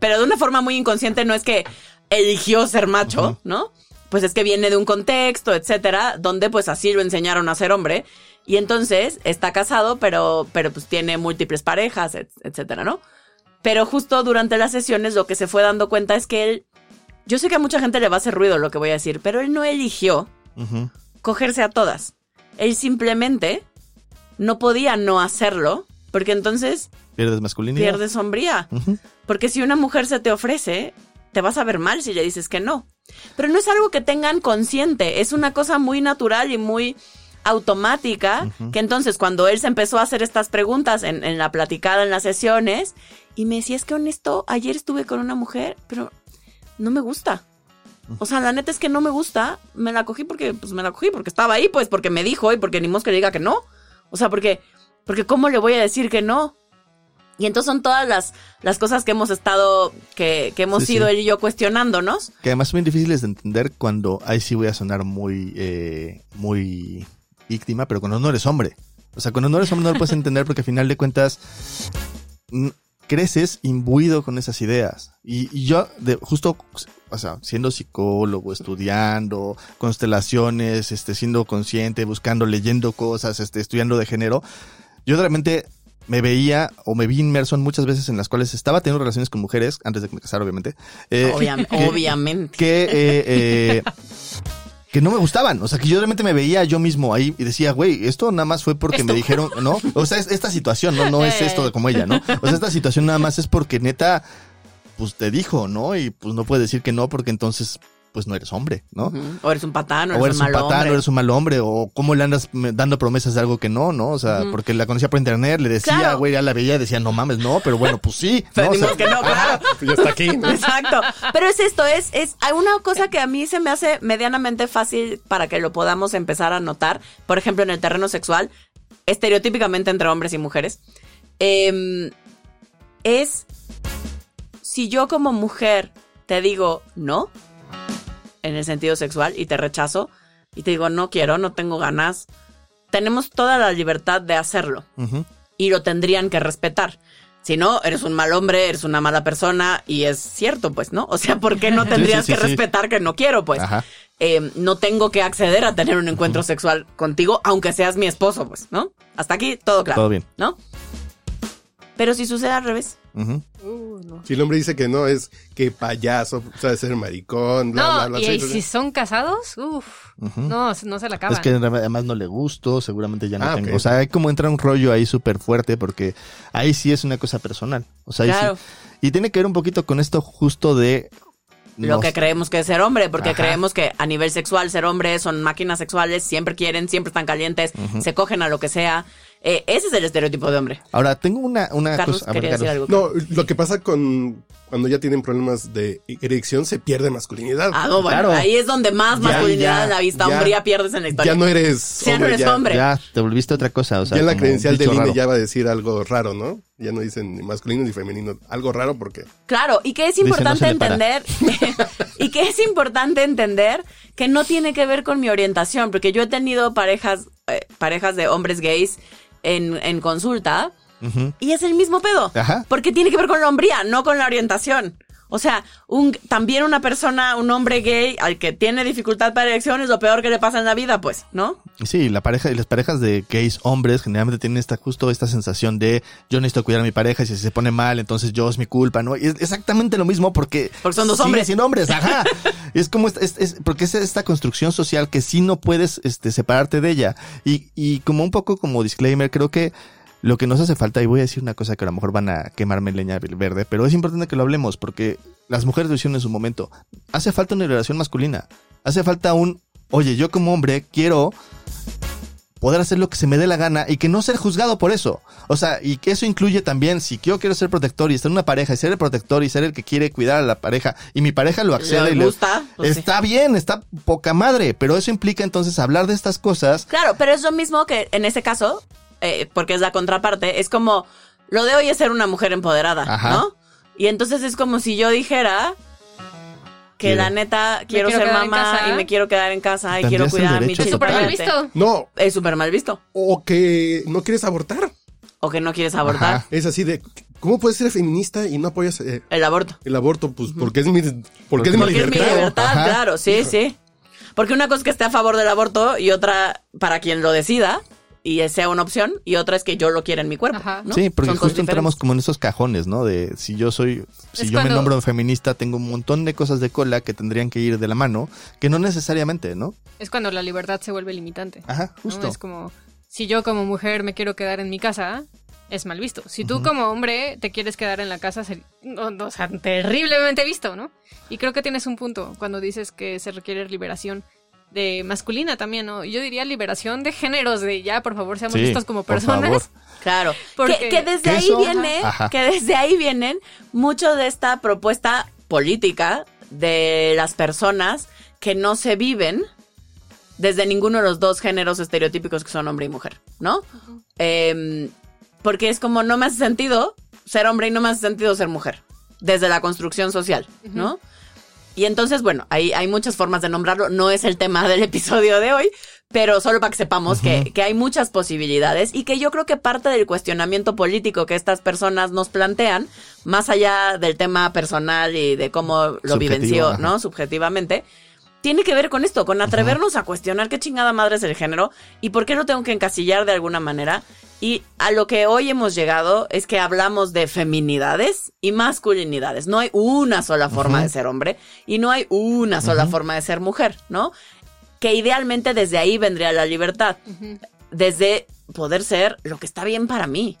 pero de una forma muy inconsciente, no es que eligió ser macho, ¿no? Pues es que viene de un contexto, etcétera, donde pues así lo enseñaron a ser hombre. Y entonces está casado, pero, pero pues tiene múltiples parejas, et- etcétera, ¿no? Pero justo durante las sesiones lo que se fue dando cuenta es que él, yo sé que a mucha gente le va a hacer ruido lo que voy a decir, pero él no eligió cogerse a todas. Él simplemente no podía no hacerlo, porque entonces Pierdes masculinidad. pierdes sombría. Porque si una mujer se te ofrece, te vas a ver mal si le dices que no. Pero no es algo que tengan consciente, es una cosa muy natural y muy automática, que entonces cuando él se empezó a hacer estas preguntas en, en la platicada, en las sesiones, y me decía, es que honesto, ayer estuve con una mujer, pero no me gusta. O sea, la neta es que no me gusta, me la cogí porque, pues me la cogí porque estaba ahí, pues porque me dijo y porque ni que le diga que no. O sea, porque, porque ¿cómo le voy a decir que no? Y entonces son todas las, las cosas que hemos estado, que, que hemos Sí, ido sí. él y yo cuestionándonos. Que además son bien difíciles de entender cuando, ahí sí voy a sonar muy, eh, muy víctima, pero cuando no eres hombre. O sea, cuando no eres hombre no lo puedes entender porque al final de cuentas creces imbuido con esas ideas. Y, y yo, de, justo, o sea, siendo psicólogo, estudiando constelaciones, este, siendo consciente, buscando, leyendo cosas, este, estudiando de género, yo realmente me veía o me vi inmerso en muchas veces en las cuales estaba teniendo relaciones con mujeres, antes de que me casara, obviamente. eh, Obviam- que- obviamente. que eh, eh, que no me gustaban, o sea, que yo realmente me veía yo mismo ahí y decía, güey, esto nada más fue porque me dijeron, ¿no? O sea, es esta situación, no, no es esto de como ella, ¿no? O sea, esta situación nada más es porque neta, pues te dijo, ¿no? Y pues no puede decir que no porque entonces pues no eres hombre, ¿no? O eres un patán, o eres, o eres un un mal patán, hombre. o eres un mal hombre, o cómo le andas dando promesas de algo que no, ¿no? O sea, porque la conocía por internet, le decía, Claro. güey, ya la veía y decía, no mames, no, pero bueno, pues sí. Pero ¿no? O sea, que no, claro. Ya está aquí. ¿no? Exacto. Pero es esto, es, es hay una cosa que a mí se me hace medianamente fácil para que lo podamos empezar a notar. Por ejemplo, en el terreno sexual, estereotípicamente entre hombres y mujeres. em, es si yo como mujer te digo no, en el sentido sexual, y te rechazo, y te digo no quiero, no tengo ganas, tenemos toda la libertad de hacerlo y lo tendrían que respetar. Si no, eres un mal hombre, eres una mala persona y es cierto, pues, ¿no? O sea, ¿por qué no tendrías sí, que sí. respetar que no quiero, pues? Ajá. Eh, no tengo que acceder a tener un encuentro sexual contigo, aunque seas mi esposo, pues, ¿no? Hasta aquí todo claro. Todo bien. ¿No? Pero si sucede al revés. Uh, no. Si el hombre dice que no, es que payaso, sabe ser maricón, bla, bla, No, bla. y, sí, y sí, si son casados, uff, no, no se la acaban. Es que además no le gusto, seguramente ya no Ah, tengo. O sea, hay como entra un rollo ahí súper fuerte porque ahí sí es una cosa personal. O sea, ahí Claro. sí. Y tiene que ver un poquito con esto justo de... Lo nos- que creemos que es ser hombre, porque Ajá. creemos que a nivel sexual ser hombre son máquinas sexuales, siempre quieren, siempre están calientes, se cogen a lo que sea. Eh, ese es el estereotipo de hombre. Ahora, tengo una, una Carlos, cosa... a ver, quería decir Carlos. algo. No, lo que pasa con cuando ya tienen problemas de erección, se pierde masculinidad. Ah, no, bueno, Claro. ahí es donde más Ya, masculinidad ya, en la vista, ya. hombría pierdes en la historia. ya no eres Ya no hombre, eres ya, hombre. Ya, te volviste otra cosa. O sea, ya en la credencial del INE ya va a decir algo raro, ¿no? Ya no dicen ni masculino ni femenino. Algo raro porque... Claro, y que es no importante entender, y que es importante entender que no tiene que ver con mi orientación, porque yo he tenido parejas, eh, parejas de hombres gays en, en consulta, Y es el mismo pedo, Ajá. porque tiene que ver con la hombría, no con la orientación. O sea, un, también una persona, un hombre gay al que tiene dificultad para erección es lo peor que le pasa en la vida, pues, ¿no? Sí, la pareja y las parejas de gays hombres generalmente tienen esta justo esta sensación de yo necesito cuidar a mi pareja y si se pone mal, entonces yo es mi culpa, ¿no? Y es exactamente lo mismo porque Porque son dos hombres. siendo hombres, ajá. es como esta, es, es- porque es esta construcción social que sí no puedes este separarte de ella y y como un poco como disclaimer, creo que lo que nos hace falta, y voy a decir una cosa que a lo mejor van a quemarme leña verde, pero es importante que lo hablemos porque las mujeres lo hicieron en su momento. Hace falta una relación masculina. Hace falta un, oye, yo como hombre quiero poder hacer lo que se me dé la gana y que no ser juzgado por eso. O sea, y que eso incluye también, si yo quiero ser protector y estar en una pareja y ser el protector y ser el que quiere cuidar a la pareja y mi pareja lo accede Le y le gusta, pues sí. está bien, está poca madre, pero eso implica entonces hablar de estas cosas. Claro, pero es lo mismo que en ese caso, eh, porque es la contraparte, es como lo de hoy es ser una mujer empoderada, Ajá. ¿no? Y entonces es como si yo dijera que Quiero. la neta quiero, quiero ser mamá casa. y me quiero quedar en casa y quiero cuidar a mi derecho. Es súper mal visto. No, Es súper mal visto. o que no quieres abortar. O que no quieres abortar Ajá. Es así de, ¿cómo puedes ser feminista y no apoyas eh, el aborto. el aborto? Pues porque es mi, porque es mi Porque es mi libertad. libertad, Ajá. claro, sí, sí. Porque una cosa es que esté a favor del aborto y otra para quien lo decida y sea una opción y otra es que yo lo quiera en mi cuerpo. Ajá. ¿no? Sí, porque Son justo entramos como en esos cajones, ¿no? De si yo soy, si Es yo me nombro feminista, tengo un montón de cosas de cola que tendrían que ir de la mano, que no necesariamente, ¿no? Es cuando la libertad se vuelve limitante. Ajá, ¿no? justo. Es como, si yo como mujer me quiero quedar en mi casa, es mal visto. Si tú como hombre te quieres quedar en la casa, ser- no, no, o sea, terriblemente visto, ¿no? Y creo que tienes un punto cuando dices que se requiere liberación de masculina también, ¿no? Yo diría liberación de géneros, de ya, por favor, seamos Sí, vistos como por personas. favor. Claro, Porque- que, que desde ahí viene, Ajá. que desde ahí vienen mucho de esta propuesta política de las personas que no se viven desde ninguno de los dos géneros estereotípicos que son hombre y mujer, ¿no? Em, porque es como no me hace sentido ser hombre y no me hace sentido ser mujer, desde la construcción social, ¿no? Y entonces, bueno, hay, hay muchas formas de nombrarlo, no es el tema del episodio de hoy, pero solo para que sepamos que, que hay muchas posibilidades y que yo creo que parte del cuestionamiento político que estas personas nos plantean, más allá del tema personal y de cómo lo Subjetivo, vivenció, ajá. ¿no? Subjetivamente, tiene que ver con esto, con atrevernos a cuestionar qué chingada madre es el género y por qué lo tengo que encasillar de alguna manera. Y a lo que hoy hemos llegado es que hablamos de feminidades y masculinidades. No hay una sola forma de ser hombre y no hay una sola forma de ser mujer, ¿no? Que idealmente desde ahí vendría la libertad. Desde poder ser lo que está bien para mí.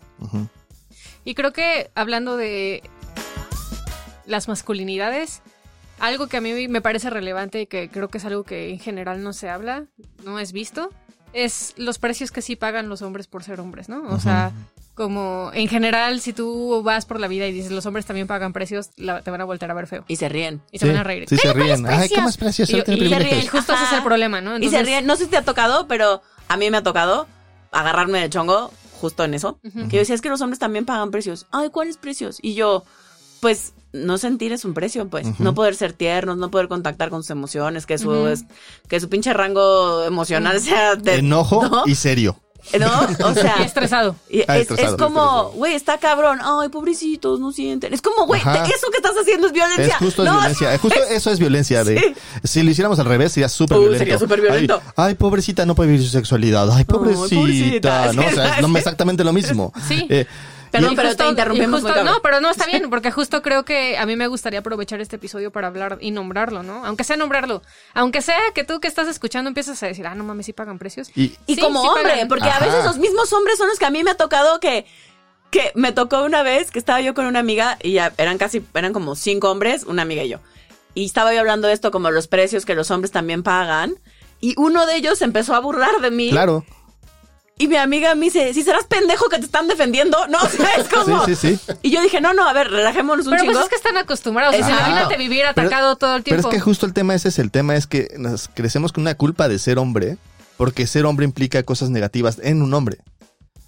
Y creo que hablando de las masculinidades, algo que a mí me parece relevante y que creo que es algo que en general no se habla, no es visto, es los precios que sí pagan los hombres por ser hombres, ¿no? O sea, como en general, si tú vas por la vida y dices los hombres también pagan precios, la- te van a voltear a ver feo. Y se ríen. Y se van a reír. Sí, se "Ay, ríen. ¿cuáles Ay, ¿cómo es precios?" Y, y se ríen, justo ese es el problema, ¿no? Y se ríen. No sé si te ha tocado, pero a mí me ha tocado agarrarme de chongo justo en eso. Que yo decía, es que los hombres también pagan precios. Ay, ¿cuáles precios? Y yo, pues, no sentir es un precio, pues. No poder ser tiernos, no poder contactar con sus emociones, que su, es- que su pinche rango emocional sea de... Enojo ¿no? y serio. ¿No? O sea... Y estresado. y Ah, es, estresado. es como, güey, está cabrón. Ay, pobrecitos, no sienten. Es como, güey, eso que estás haciendo es violencia. Es justo es No, violencia. Es justo eso es violencia. De, Sí. Si lo hiciéramos al revés, sería súper Uh, violento. sería súper violento. Ay, ay, pobrecita, no puede vivir su sexualidad. Ay, pobrecita. pobrecita. No, o sea, es lo- exactamente lo mismo. Sí. Eh, Perdón, pero justo- te interrumpimos muy. No, pero no está bien, porque justo creo que a mí me gustaría aprovechar este episodio para hablar y nombrarlo, ¿no? Aunque sea nombrarlo. Aunque sea que tú que estás escuchando empiezas a decir, ah, no mames, sí pagan precios. y, como sí hombre, pagan. porque a veces los mismos hombres son los que a mí me ha tocado que, que me tocó una vez que estaba yo con una amiga y ya eran casi, eran como cinco hombres, una amiga y yo. Y estaba yo hablando de esto como los precios que los hombres también pagan. Y uno de ellos empezó a burlar de mí. claro. Y mi amiga me dice, si serás pendejo que te están defendiendo, ¿no? O sea, es como... Sí, sí, sí. Y yo dije, no, no, a ver, relajémonos un Pero chingo. pues es que están acostumbrados. O sea, imagínate vivir Pero- atacado todo el Pero tiempo. es que justo el tema ese es el tema, es que nos crecemos con una culpa de ser hombre, porque ser hombre implica cosas negativas en un hombre.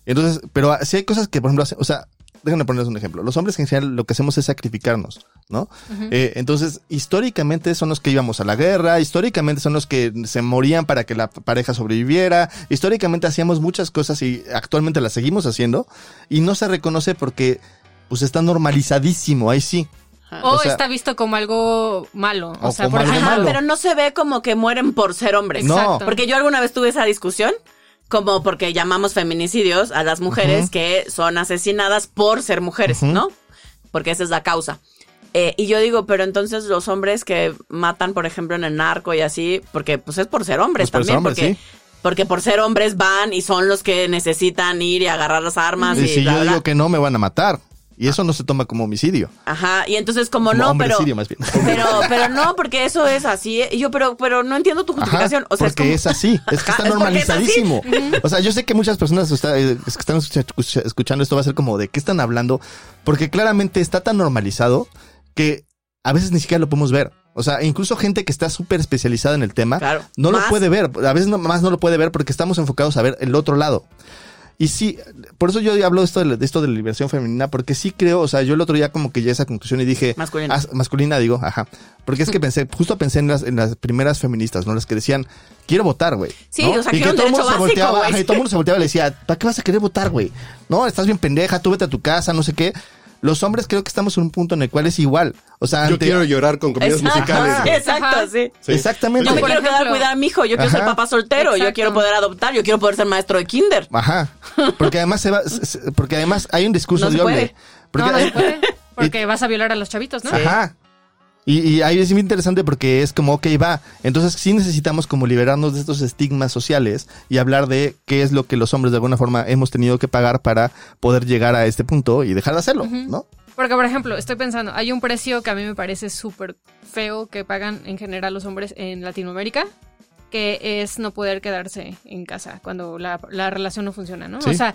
Entonces, pero si hay cosas que, por ejemplo, hace- o sea, déjenme ponerles un ejemplo. Los hombres en general lo que hacemos es sacrificarnos, ¿no? Eh, entonces, históricamente son los que íbamos a la guerra, históricamente son los que se morían para que la pareja sobreviviera, históricamente hacíamos muchas cosas y actualmente las seguimos haciendo y no se reconoce porque pues está normalizadísimo, ahí sí. o, o sea- está visto como algo malo. O, O sea, como por algo ejemplo, malo. pero no se ve como que mueren por ser hombres. No. Exacto. Porque yo alguna vez tuve esa discusión, como porque llamamos feminicidios a las mujeres Ujú. que son asesinadas por ser mujeres. ¿no? Porque esa es la causa. Eh, y yo digo, pero entonces los hombres que matan, por ejemplo, en el narco y así, porque pues es por ser hombres Pues por ser también, hombres, porque, sí. porque por ser hombres van y son los que necesitan ir y agarrar las armas y, Y si bla, yo bla. digo que no, me van a matar. Y eso no se toma como homicidio. Ajá, y entonces como, Como no, pero... homicidio, más bien. Pero, pero no, porque eso es así. Y yo, pero, pero no entiendo tu Ajá, justificación. o sea, porque es, es, como- así, es que Ajá, está es es así. normalizadísimo. O sea, yo sé que muchas personas está- eh, que están escucha- escuchando esto va a ser como de qué están hablando, porque claramente está tan normalizado que a veces ni siquiera lo podemos ver. O sea, incluso gente que está súper especializada en el tema Claro. no lo puede ver. A veces no- más no lo puede ver porque estamos enfocados a ver el otro lado. Y sí, por eso yo hablo de esto de, esto de la liberación femenina, porque sí creo, o sea, yo el otro día como que llegué a esa conclusión y dije... Masculina. "Ah, masculina, digo, ajá. Porque es que pensé, justo pensé en las, en las primeras feministas, ¿no? Las que decían, quiero votar, güey. Sí, ¿no? o sea, y que todo el mundo se volteaba, y todo el mundo se volteaba y le decía, ¿para qué vas a querer votar, güey? No, estás bien pendeja, tú vete a tu casa, no sé qué. Los hombres creo que estamos en un punto en el cual es igual. O sea, Yo ante- quiero llorar con Exacto, musicales. exacto, sí. Sí. Exactamente. Yo me quiero quedar a cuidar a mi hijo, yo quiero ser papá soltero, yo quiero poder adoptar, yo quiero poder ser maestro de kinder. Ajá. Porque además se va, porque además hay un discurso No se doble. puede. Porque no, no hay- se puede, porque vas a violar a los chavitos, ¿no? Ajá. Y, y ahí es muy interesante porque es como, ok, va. Entonces sí necesitamos como liberarnos de estos estigmas sociales y hablar de qué es lo que los hombres de alguna forma hemos tenido que pagar para poder llegar a este punto y dejar de hacerlo, ¿no? Porque, por ejemplo, estoy pensando, hay un precio que a mí me parece súper feo que pagan en general los hombres en Latinoamérica, que es no poder quedarse en casa cuando la, la relación no funciona, ¿no? Sí. O sea,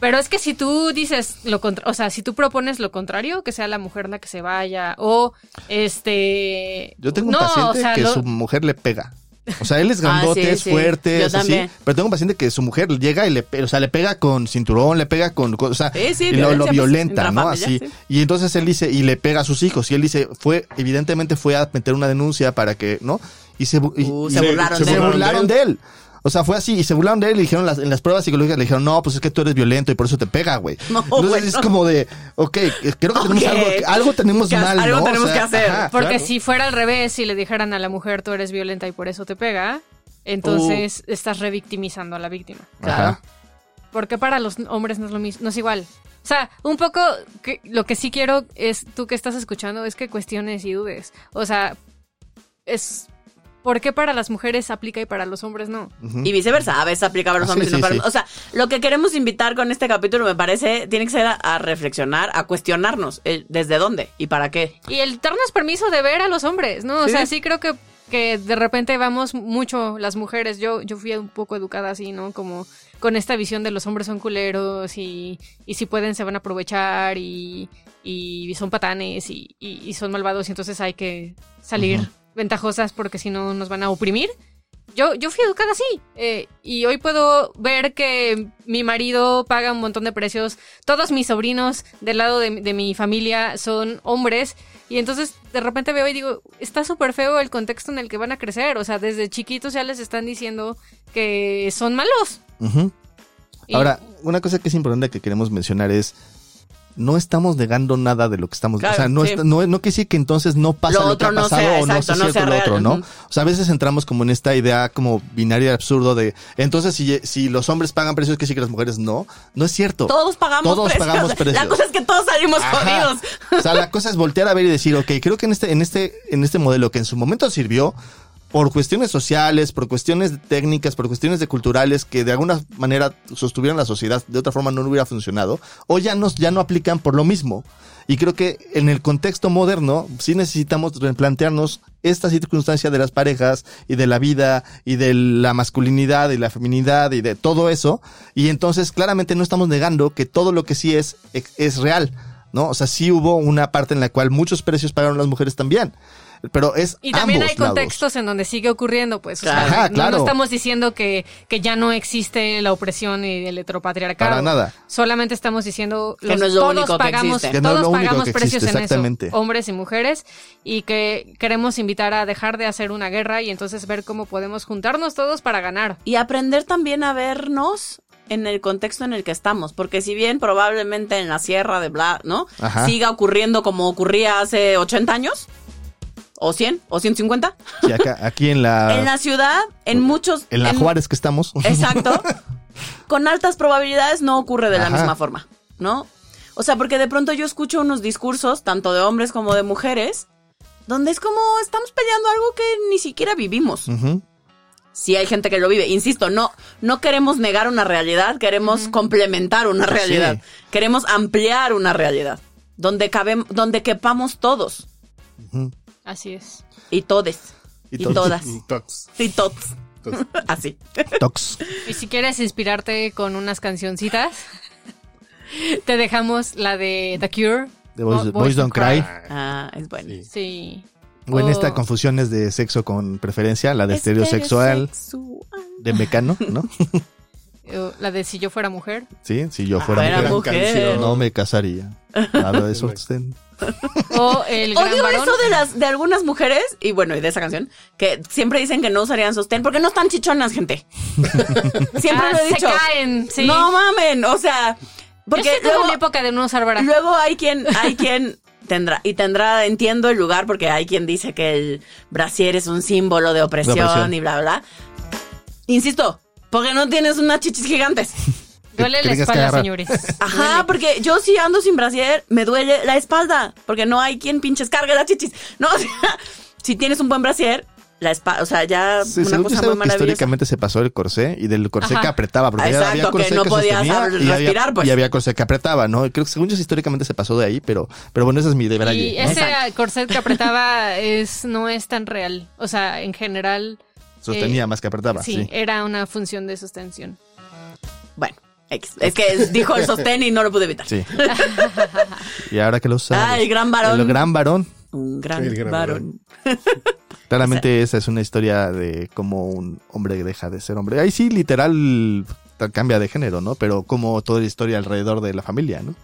pero es que si tú dices lo contra, o sea, si tú propones lo contrario, que sea la mujer la que se vaya, o este... Yo tengo un No, paciente o sea, que lo- su mujer le pega. O sea, él es Ah, grandote, sí, es sí. fuerte, Yo es así. Pero tengo un paciente que su mujer llega y le, o sea, le pega con cinturón, le pega con, con- o sea, Sí, sí, y lo, violenta, ¿no? Así. sí. Y entonces él dice, y le pega a sus hijos. Y él dice, fue, evidentemente fue a meter una denuncia para que, ¿no? Y se, y- Uh, y se burlaron se de él. burlaron de él. O sea, fue así, y se burlaron de él y dijeron las, en las pruebas psicológicas, le dijeron, no, pues es que tú eres violento y por eso te pega, güey. No, Entonces bueno. es como de, ok, creo que tenemos algo, algo tenemos Que mal, algo ¿no? O tenemos sea, que hacer. Porque claro. si fuera al revés, si le dijeran a la mujer tú eres violenta y por eso te pega, entonces estás revictimizando a la víctima. Claro. Ajá. Porque para los hombres no es lo mismo, no es igual. O sea, un poco que, lo que sí quiero es tú que estás escuchando es que cuestiones y dudes. O sea, es ¿por qué para las mujeres aplica y para los hombres no? Y viceversa, a veces aplica para los Ah, hombres sí, y no sí, para sí. O sea, lo que queremos invitar con este capítulo, me parece, tiene que ser a, a reflexionar, a cuestionarnos eh, desde dónde y para qué. Y el darnos permiso de ver a los hombres, ¿no? O Sí. sea, sí creo que, que de repente vamos mucho las mujeres. Yo, yo fui un poco educada así, ¿no? Como con esta visión de los hombres son culeros y, y si pueden se van a aprovechar y, y son patanes y, y- y son malvados y entonces hay que salir. Ventajosas porque si no nos van a oprimir. Yo, yo fui educada así eh, y hoy puedo ver que mi marido paga un montón de precios. Todos mis sobrinos del lado de, de mi familia son hombres y entonces de repente veo y digo, está súper feo el contexto en el que van a crecer. O sea, desde chiquitos ya les están diciendo que son malos. Y- Ahora, una cosa que es importante que queremos mencionar es no estamos negando nada de lo que estamos, Claro, o sea, no, sí. está- no, no quiere decir que entonces no pasa Lo lo, otro que ha no pasado sea, o no exacto, no cierto sea lo otro, ¿no? O sea, a veces entramos como en esta idea como binaria absurdo de, entonces si, si los hombres pagan precios, que sí que las mujeres no, no es cierto. Todos pagamos Todos precios. pagamos precios. La cosa es que todos salimos Ajá. jodidos. O sea, la cosa es voltear a ver y decir, ok, creo que en este, en este, en este modelo que en su momento sirvió, por cuestiones sociales, por cuestiones técnicas, por cuestiones de culturales que de alguna manera sostuvieron la sociedad, de otra forma no hubiera funcionado, o ya no, ya no aplican por lo mismo. Y creo que en el contexto moderno sí necesitamos replantearnos esta circunstancia de las parejas y de la vida y de la masculinidad y la feminidad y de todo eso. Y entonces claramente no estamos negando que todo lo que sí es, es real. ¿no? O sea, sí hubo una parte en la cual muchos precios pagaron las mujeres también. Pero es Y también ambos hay lados. contextos en donde sigue ocurriendo, pues. o sea. Ajá, no- claro. No, estamos diciendo que, que ya no existe la opresión y el heteropatriarcado. Para nada. Solamente estamos diciendo Que no es lo todos único que pagamos, existe. Que no es todos pagamos que precios existe, en exactamente. eso, hombres y mujeres, y que queremos invitar a dejar de hacer una guerra y entonces ver cómo podemos juntarnos todos para ganar. Y aprender también a vernos en el contexto en el que estamos, porque si bien probablemente en la sierra de Bla, ¿no? Ajá. Siga ocurriendo como ocurría hace 80 años, o 100, o 150. Sí, acá, aquí en la, En la ciudad, en muchos... En la Juárez que estamos. Exacto. Con altas probabilidades no ocurre de la misma forma, ¿no? O sea, porque de pronto yo escucho unos discursos, tanto de hombres como de mujeres, donde es como estamos peleando algo que ni siquiera vivimos. Ujú. Sí hay gente que lo vive. Insisto, no, no queremos negar una realidad, queremos complementar una Sí. realidad. Queremos ampliar una realidad. Donde cabem, donde quepamos todos. Así es. Y todes. Y Y, todas. Tox. Y tots. Tox. Así. Tox. Y si quieres inspirarte con unas cancioncitas, te dejamos la de The Cure. The Boys, Bo- Boys Don't Cry. Ah, es bueno. Sí. Sí. O en Oh. esta confusiones de sexo con preferencia, la de estereosexual de Mecano, ¿no? La de Si yo fuera mujer. Sí, si yo fuera Fuera mujer, mujer. canción. no me casaría. De eso. usted. O el gran Odio varón. eso de las de algunas mujeres y bueno y de esa canción que siempre dicen que no usarían sostén porque no están chichonas gente. siempre Ah, lo he se dicho. caen, sí. No mamen, o sea, Porque Yo luego, mi época de no usar bra. luego hay quien hay quien tendrá y tendrá entiendo el lugar porque hay quien dice que el brasier es un símbolo de opresión, De opresión. y bla bla. Insisto, porque no tienes unas chichis gigantes. Duele que la que espalda, señores. Ajá, Duele. porque yo si ando sin brasier, me duele la espalda, porque no hay quien pinches cargue las chichis. No, o sea, si tienes un buen brasier, la espalda, o sea, ya Sí, una cosa muy que maravillosa. históricamente se pasó el corsé y del corsé Ajá. que apretaba, porque ya Exacto, había corsé que no podías sostenía ab- y había- respirar, pues. y había corsé que apretaba, ¿no? Creo que según yo históricamente se pasó de ahí, pero, pero bueno, esa es mi deber Y ese corset que apretaba es no es tan real. O sea, en general, Sostenía eh, más que apretaba, sí, sí. era una función de sostención. Bueno, Es que dijo el sostén y no lo pude evitar. Sí. y ahora que lo sabes. Ah, el gran varón. El gran varón. Un gran, El gran varón. Claramente esa es una historia de cómo un hombre deja de ser hombre. Ahí sí, literal, cambia de género, ¿no? Pero como toda la historia alrededor de la familia, ¿no?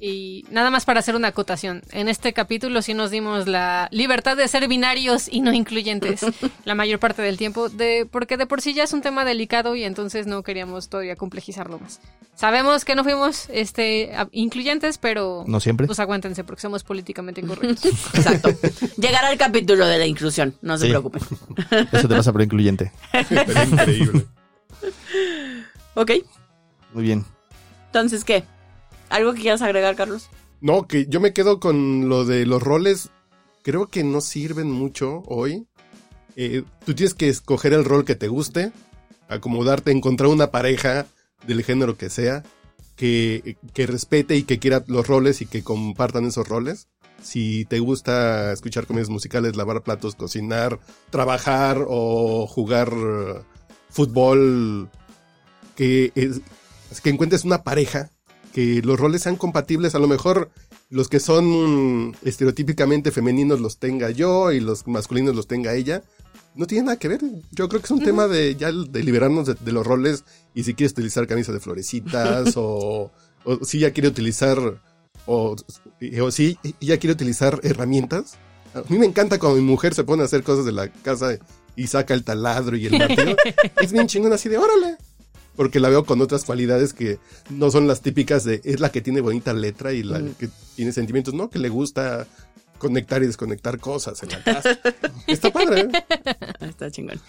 Y nada más para hacer una acotación. En este capítulo sí nos dimos la libertad de ser binarios y no incluyentes la mayor parte del tiempo, de, porque de por sí ya es un tema delicado y entonces no queríamos todavía complejizarlo más. Sabemos que no fuimos este, incluyentes, pero No siempre. pues aguántense porque somos políticamente incorrectos. Exacto. Llegará el capítulo de la inclusión, no se Sí. preocupen. Eso te pasa por incluyente. Pero increíble. Ok, Muy bien. entonces, ¿qué? ¿Algo que quieras agregar, Carlos? No, que yo me quedo con lo de los roles. Creo que no sirven mucho hoy. eh, tú tienes que escoger el rol que te guste, acomodarte, encontrar una pareja del género que sea, que, que respete y que quiera los roles y que compartan esos roles. Si te gusta escuchar comedias musicales, lavar platos, cocinar, trabajar o jugar eh, fútbol, que, es- que encuentres una pareja, que los roles sean compatibles, a lo mejor los que son estereotípicamente femeninos los tenga yo y los masculinos los tenga ella. No tiene nada que ver. Yo creo que es un tema de ya de liberarnos de, de los roles y si quieres utilizar camisa de florecitas o, o si ya quiere utilizar o, o si ya quiere utilizar herramientas. A mí me encanta cuando mi mujer se pone a hacer cosas de la casa y saca el taladro y el martillo. es bien chingón así de órale. Porque la veo con otras cualidades que no son las típicas de es la que tiene bonita letra y la que tiene sentimientos, no, que le gusta conectar y desconectar cosas en la casa. Está padre. ¿eh? Está chingón.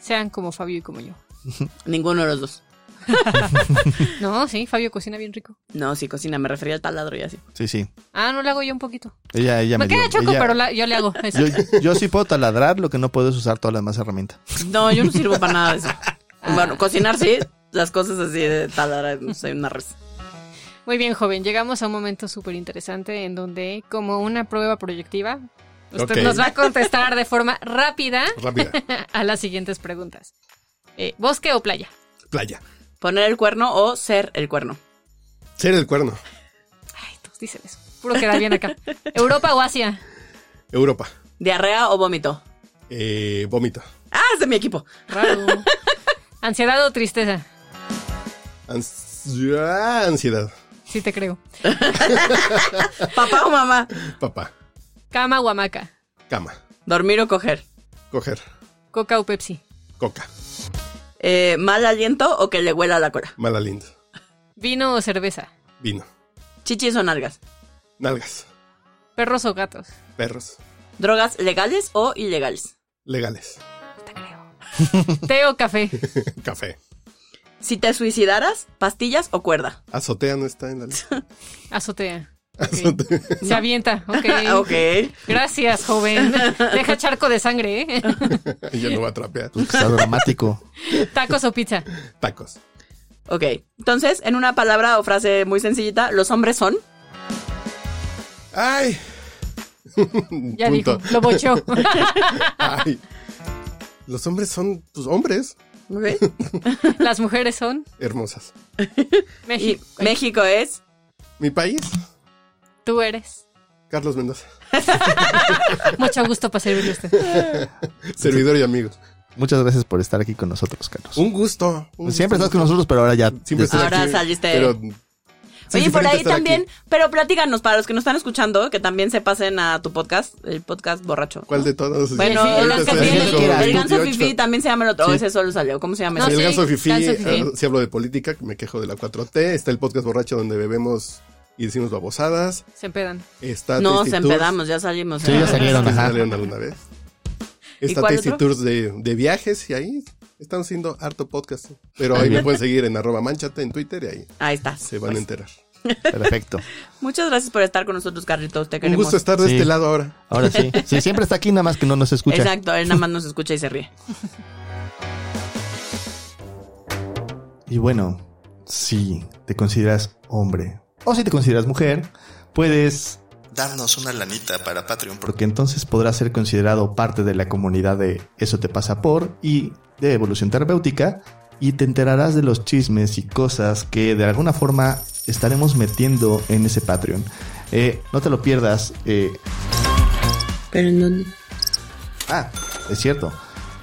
Sean como Fabio y como yo. Ninguno de los dos. No, sí, Fabio cocina bien rico. No, sí, cocina. Me refería al taladro y así. Sí, sí. Ah, no le hago yo un poquito. Ella, ella Me dio- queda choco, ella- pero la- yo le hago. Eso. Yo, yo sí puedo taladrar, lo que no puedo es usar todas las demás herramientas. No, yo no sirvo para nada de eso. Bueno, cocinar sí. Las cosas así de taladrar, no soy una res. Muy bien, joven. Llegamos a un momento súper interesante en donde, como una prueba proyectiva, usted nos va a contestar de forma rápida Rápida. a las siguientes preguntas. Eh, ¿Bosque o playa? Playa. Poner el cuerno o ser el cuerno. Ser el cuerno. Ay, todos dicen eso. Puro queda bien acá. ¿Europa o Asia? Europa. Diarrea o vómito. Eh, vómito. Ah, es de mi equipo. Raro. ¿Ansiedad o tristeza? Ans- ah, ansiedad. Sí te creo. Papá o mamá. Papá. ¿Cama o hamaca? Cama. Dormir o coger. Coger. ¿Coca o Pepsi? Coca. Eh, mal aliento o que le huela la cola. Mala lindo. ¿Vino o cerveza? Vino. Chichis o nalgas. Nalgas. ¿Perros o gatos? Perros. Drogas legales o ilegales. Legales. Te creo. ¿Té o café? Café. Si te suicidaras, pastillas o cuerda. Azotea no está en la lista. Azotea. Se avienta. Ok. Ah, ok. Gracias, joven. Deja charco de sangre, ¿eh? ya no va a trapear. Está dramático. ¿Tacos o pizza? Tacos. Ok. Entonces, en una palabra o frase muy sencillita, los hombres son. ¡Ay! Ya Punto. dijo, lo bocheó. Ay. Los hombres son, pues, hombres Las mujeres son hermosas. Y México. México es. Mi país, Tú eres. Carlos Mendoza. Mucho gusto para servirle a usted. Servidor y amigos. Muchas gracias por estar aquí con nosotros, Carlos. Un gusto. un Siempre gusto. estás con nosotros, pero ahora ya. Siempre ya- estoy Ahora aquí, saliste. Pero, sí, Oye, por ahí también, aquí. pero platícanos, para los que nos están escuchando, que también se pasen a tu podcast, el podcast borracho. ¿Cuál de todos? Bueno, Sí, sí, el ganso fifi. el ganso 28. fifi también se llama el otro, o Sí. ese solo salió, ¿cómo se llama No, el ganso fifí, ganso fifí. eh, si hablo de política, me quejo de la 4T. Está el podcast borracho donde bebemos y decimos babosadas. Se empedan. Está No, Tasty se Tours. empedamos, ya salimos. Sí, ya salieron, ajá. salieron alguna vez. Está cuál Tasty otro? Tours de, de viajes y ahí están haciendo harto podcast. Pero ahí me pueden seguir en arroba manchate en Twitter y ahí Ahí está. se van a enterar. Perfecto. Muchas gracias por estar con nosotros, Carlitos. Te Un queremos. gusto estar de Sí. este lado ahora. Ahora sí. Sí, siempre está aquí, nada más que no nos escucha. Exacto, él nada más nos escucha y se ríe. Y bueno, si te consideras hombre o si te consideras mujer, puedes darnos una lanita para Patreon, porque entonces podrás ser considerado parte de la comunidad de Eso te pasa por y de Evolución Terapéutica y te enterarás de los chismes y cosas que de alguna forma estaremos metiendo en ese Patreon. Eh, no te lo pierdas. eh, Pero en dónde? ah, es cierto.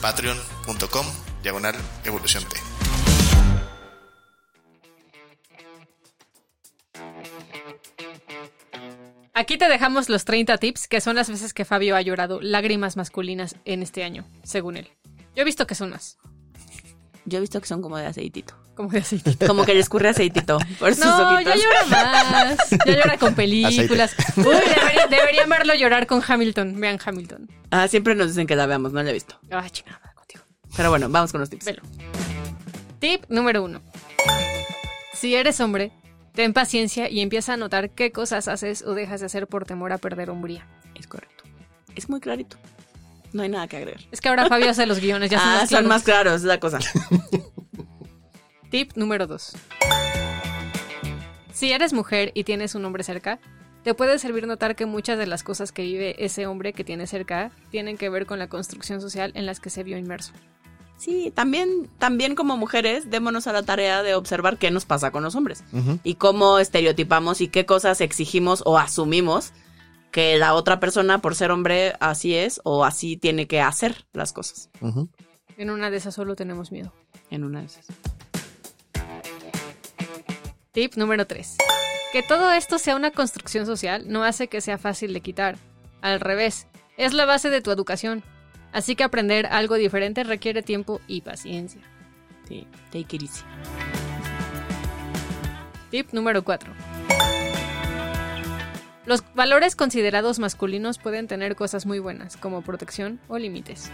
Patreon.com diagonal evolución T. Aquí te dejamos los 30 tips, que son las veces que Fabio ha llorado lágrimas masculinas en este año, según él. Yo he visto que son más, Yo he visto que son como de aceitito. como de aceite. Como que le escurre aceitito por sus No, ojitos. ya llora más. Ya llora con películas. Uy, debería- deberían verlo llorar con Hamilton. Vean Hamilton. Ah, siempre nos dicen que la veamos, no la he visto. Ay, chingada, contigo. Pero bueno, vamos con los tips. Velo. Tip número uno. Si eres hombre, ten paciencia y empieza a notar qué cosas haces o dejas de hacer por temor a perder hombría. Es correcto. Es muy clarito. No hay nada que agregar. Es que ahora Fabio hace los guiones, ya son ah, más son claros. más claros, es la cosa. Tip número 2. Si eres mujer y tienes un hombre cerca, te puede servir notar que muchas de las cosas que vive ese hombre que tiene cerca tienen que ver con la construcción social en las que se vio inmerso. Sí, también, también como mujeres, démonos a la tarea de observar qué nos pasa con los hombres y cómo estereotipamos y qué cosas exigimos o asumimos que la otra persona, por ser hombre, así es o así tiene que hacer las cosas. En una de esas solo tenemos miedo. En una de esas. Tip número 3. Que todo esto sea una construcción social no hace que sea fácil de quitar. Al revés, es la base de tu educación. Así que aprender algo diferente requiere tiempo y paciencia. Sí, take it easy. Tip número 4. Los valores considerados masculinos pueden tener cosas muy buenas, como protección o límites.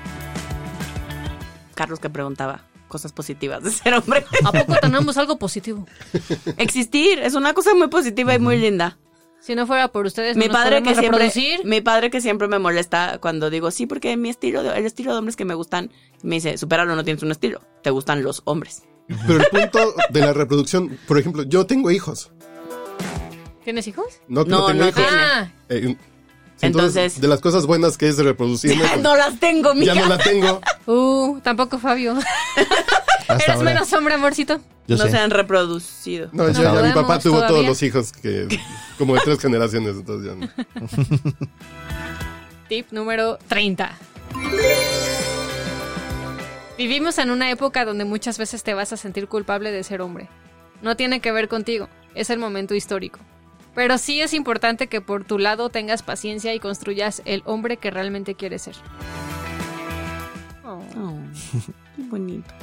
Carlos que preguntaba cosas positivas de ser hombre. ¿A poco tenemos algo positivo? Existir es una cosa muy positiva y muy linda. Si no fuera por ustedes, no mi nos padre que siempre reproducir. mi padre que siempre me molesta cuando digo sí porque mi estilo de- el estilo de hombres que me gustan me dice supéralo no tienes un estilo te gustan los hombres Pero el punto de la reproducción, por ejemplo, yo tengo hijos. ¿Tienes hijos? No, que No, no tengo no hijos. Ah, Eh, entonces, Entonces- de las cosas buenas que es reproducirme, pues, no las tengo ya mija no la tengo. uh, tampoco Fabio. Hasta ¿Eres ahora. menos hombre, amorcito? Yo no sé. se han reproducido No, No yo- ya mi papá tuvo todavía. todos los hijos que como de tres generaciones, entonces ya no. Tip número 30. Vivimos en una época donde muchas veces te vas a sentir culpable de ser hombre. No tiene que ver contigo, es el momento histórico. Pero sí es importante que por tu lado tengas paciencia y construyas el hombre que realmente quieres ser. Oh. Oh, qué bonito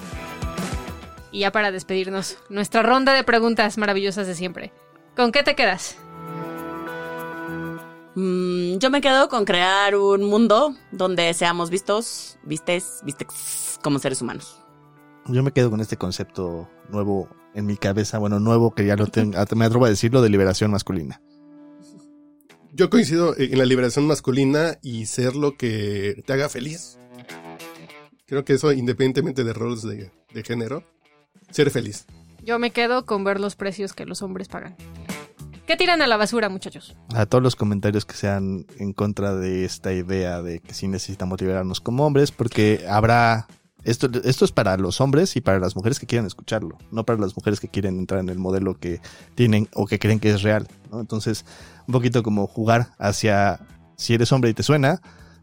Y ya para despedirnos, nuestra ronda de preguntas maravillosas de siempre. ¿Con qué te quedas? Mm, yo me quedo con crear un mundo donde seamos vistos vistes vistes como seres humanos Yo me quedo con este concepto nuevo en mi cabeza, bueno, nuevo que ya lo tengo, me atrevo a decirlo, de liberación masculina. Yo coincido en la liberación masculina y ser lo que te haga feliz. Creo que eso, independientemente de roles de, de género, ser feliz. Yo me quedo con ver los precios que los hombres pagan. ¿Qué tiran a la basura, muchachos? A todos los comentarios que sean en contra de esta idea de que sí necesitamos liberarnos como hombres, porque habrá... Esto, esto es para los hombres y para las mujeres que quieran escucharlo, no para las mujeres que quieren entrar en el modelo que tienen o que creen que es real. ¿no? Entonces, un poquito como jugar hacia, si eres hombre y te suena,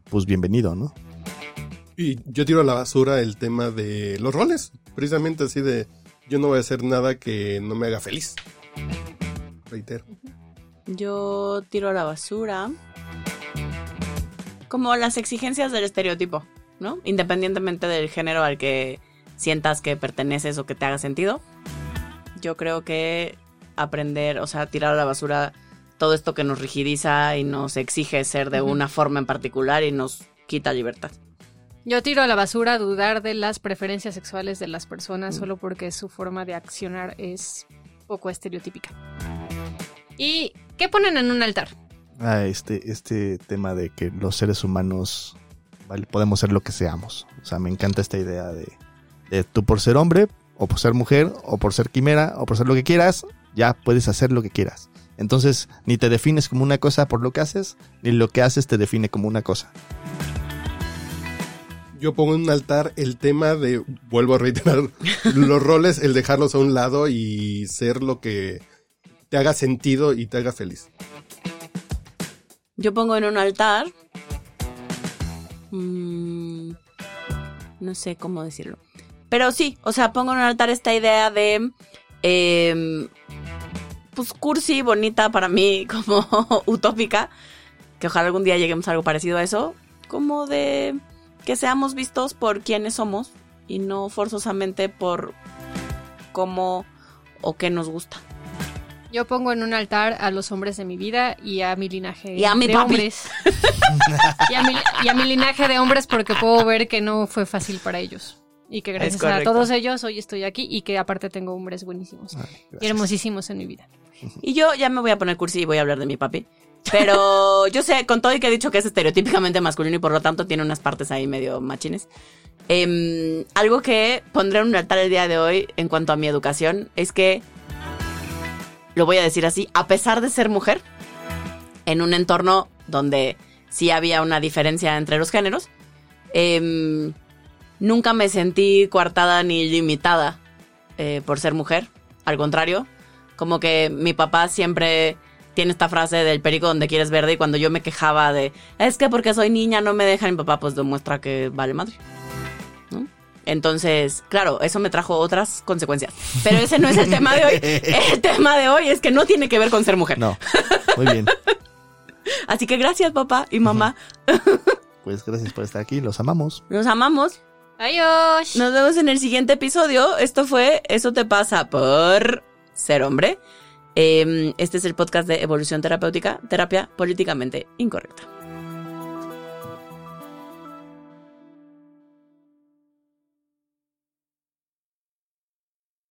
pues bienvenido, ¿no? Y yo tiro a la basura el tema de los roles. Precisamente así de, yo no voy a hacer nada que no me haga feliz. Reitero. yo tiro a la basura como las exigencias del estereotipo no independientemente del género al que sientas que perteneces o que te haga sentido yo creo que aprender o sea tirar a la basura todo esto que nos rigidiza y nos exige ser de una forma en particular y nos quita libertad Yo tiro a la basura dudar de las preferencias sexuales de las personas solo porque su forma de accionar es poco estereotípica. ¿Y qué ponen en un altar? Ah, este, este tema de que los seres humanos ¿vale? podemos ser lo que seamos. O sea, me encanta esta idea de, de tú por ser hombre, o por ser mujer, o por ser quimera, o por ser lo que quieras, ya puedes hacer lo que quieras. Entonces, ni te defines como una cosa por lo que haces, ni lo que haces te define como una cosa. Yo pongo en un altar el tema de, vuelvo a reiterar, los roles, el dejarlos a un lado y ser lo que te haga sentido y te haga feliz. Yo pongo en un altar. Mm, no sé cómo decirlo. Pero sí, o sea, pongo en un altar esta idea de. em, pues cursi, bonita para mí, como utópica. Que ojalá algún día lleguemos a algo parecido a eso. Como de que seamos vistos por quienes somos y no forzosamente por cómo o qué nos gusta. Yo pongo en un altar a los hombres de mi vida y a mi linaje Y a mi de papi. hombres. y, a mi, y a mi linaje de hombres porque puedo ver que no fue fácil para ellos. Y que gracias a todos ellos hoy estoy aquí y que aparte tengo hombres buenísimos Ay, y hermosísimos en mi vida. Y yo ya me voy a poner cursi y voy a hablar de mi papi. Pero yo sé, con todo y que he dicho que es estereotípicamente masculino y por lo tanto tiene unas partes ahí medio machines. em, algo que pondré en un altar el día de hoy en cuanto a mi educación es que, lo voy a decir así, a pesar de ser mujer, en un entorno donde sí había una diferencia entre los géneros, em, nunca me sentí coartada ni limitada eh, por ser mujer. Al contrario, como que mi papá siempre tiene esta frase del perico donde quieres verde y cuando yo me quejaba de es que porque soy niña no me dejan mi papá pues demuestra que vale madre. Entonces, claro, eso me trajo otras consecuencias. Pero ese no es el tema de hoy. El tema de hoy es que no tiene que ver con ser mujer. No, muy bien. Así que gracias papá y mamá. Pues gracias por estar aquí, los amamos. Nos amamos. Adiós. Nos vemos en el siguiente episodio. Esto fue Eso te pasa por ser hombre. Em, este es el podcast de Evolución Terapéutica, terapia políticamente incorrecta.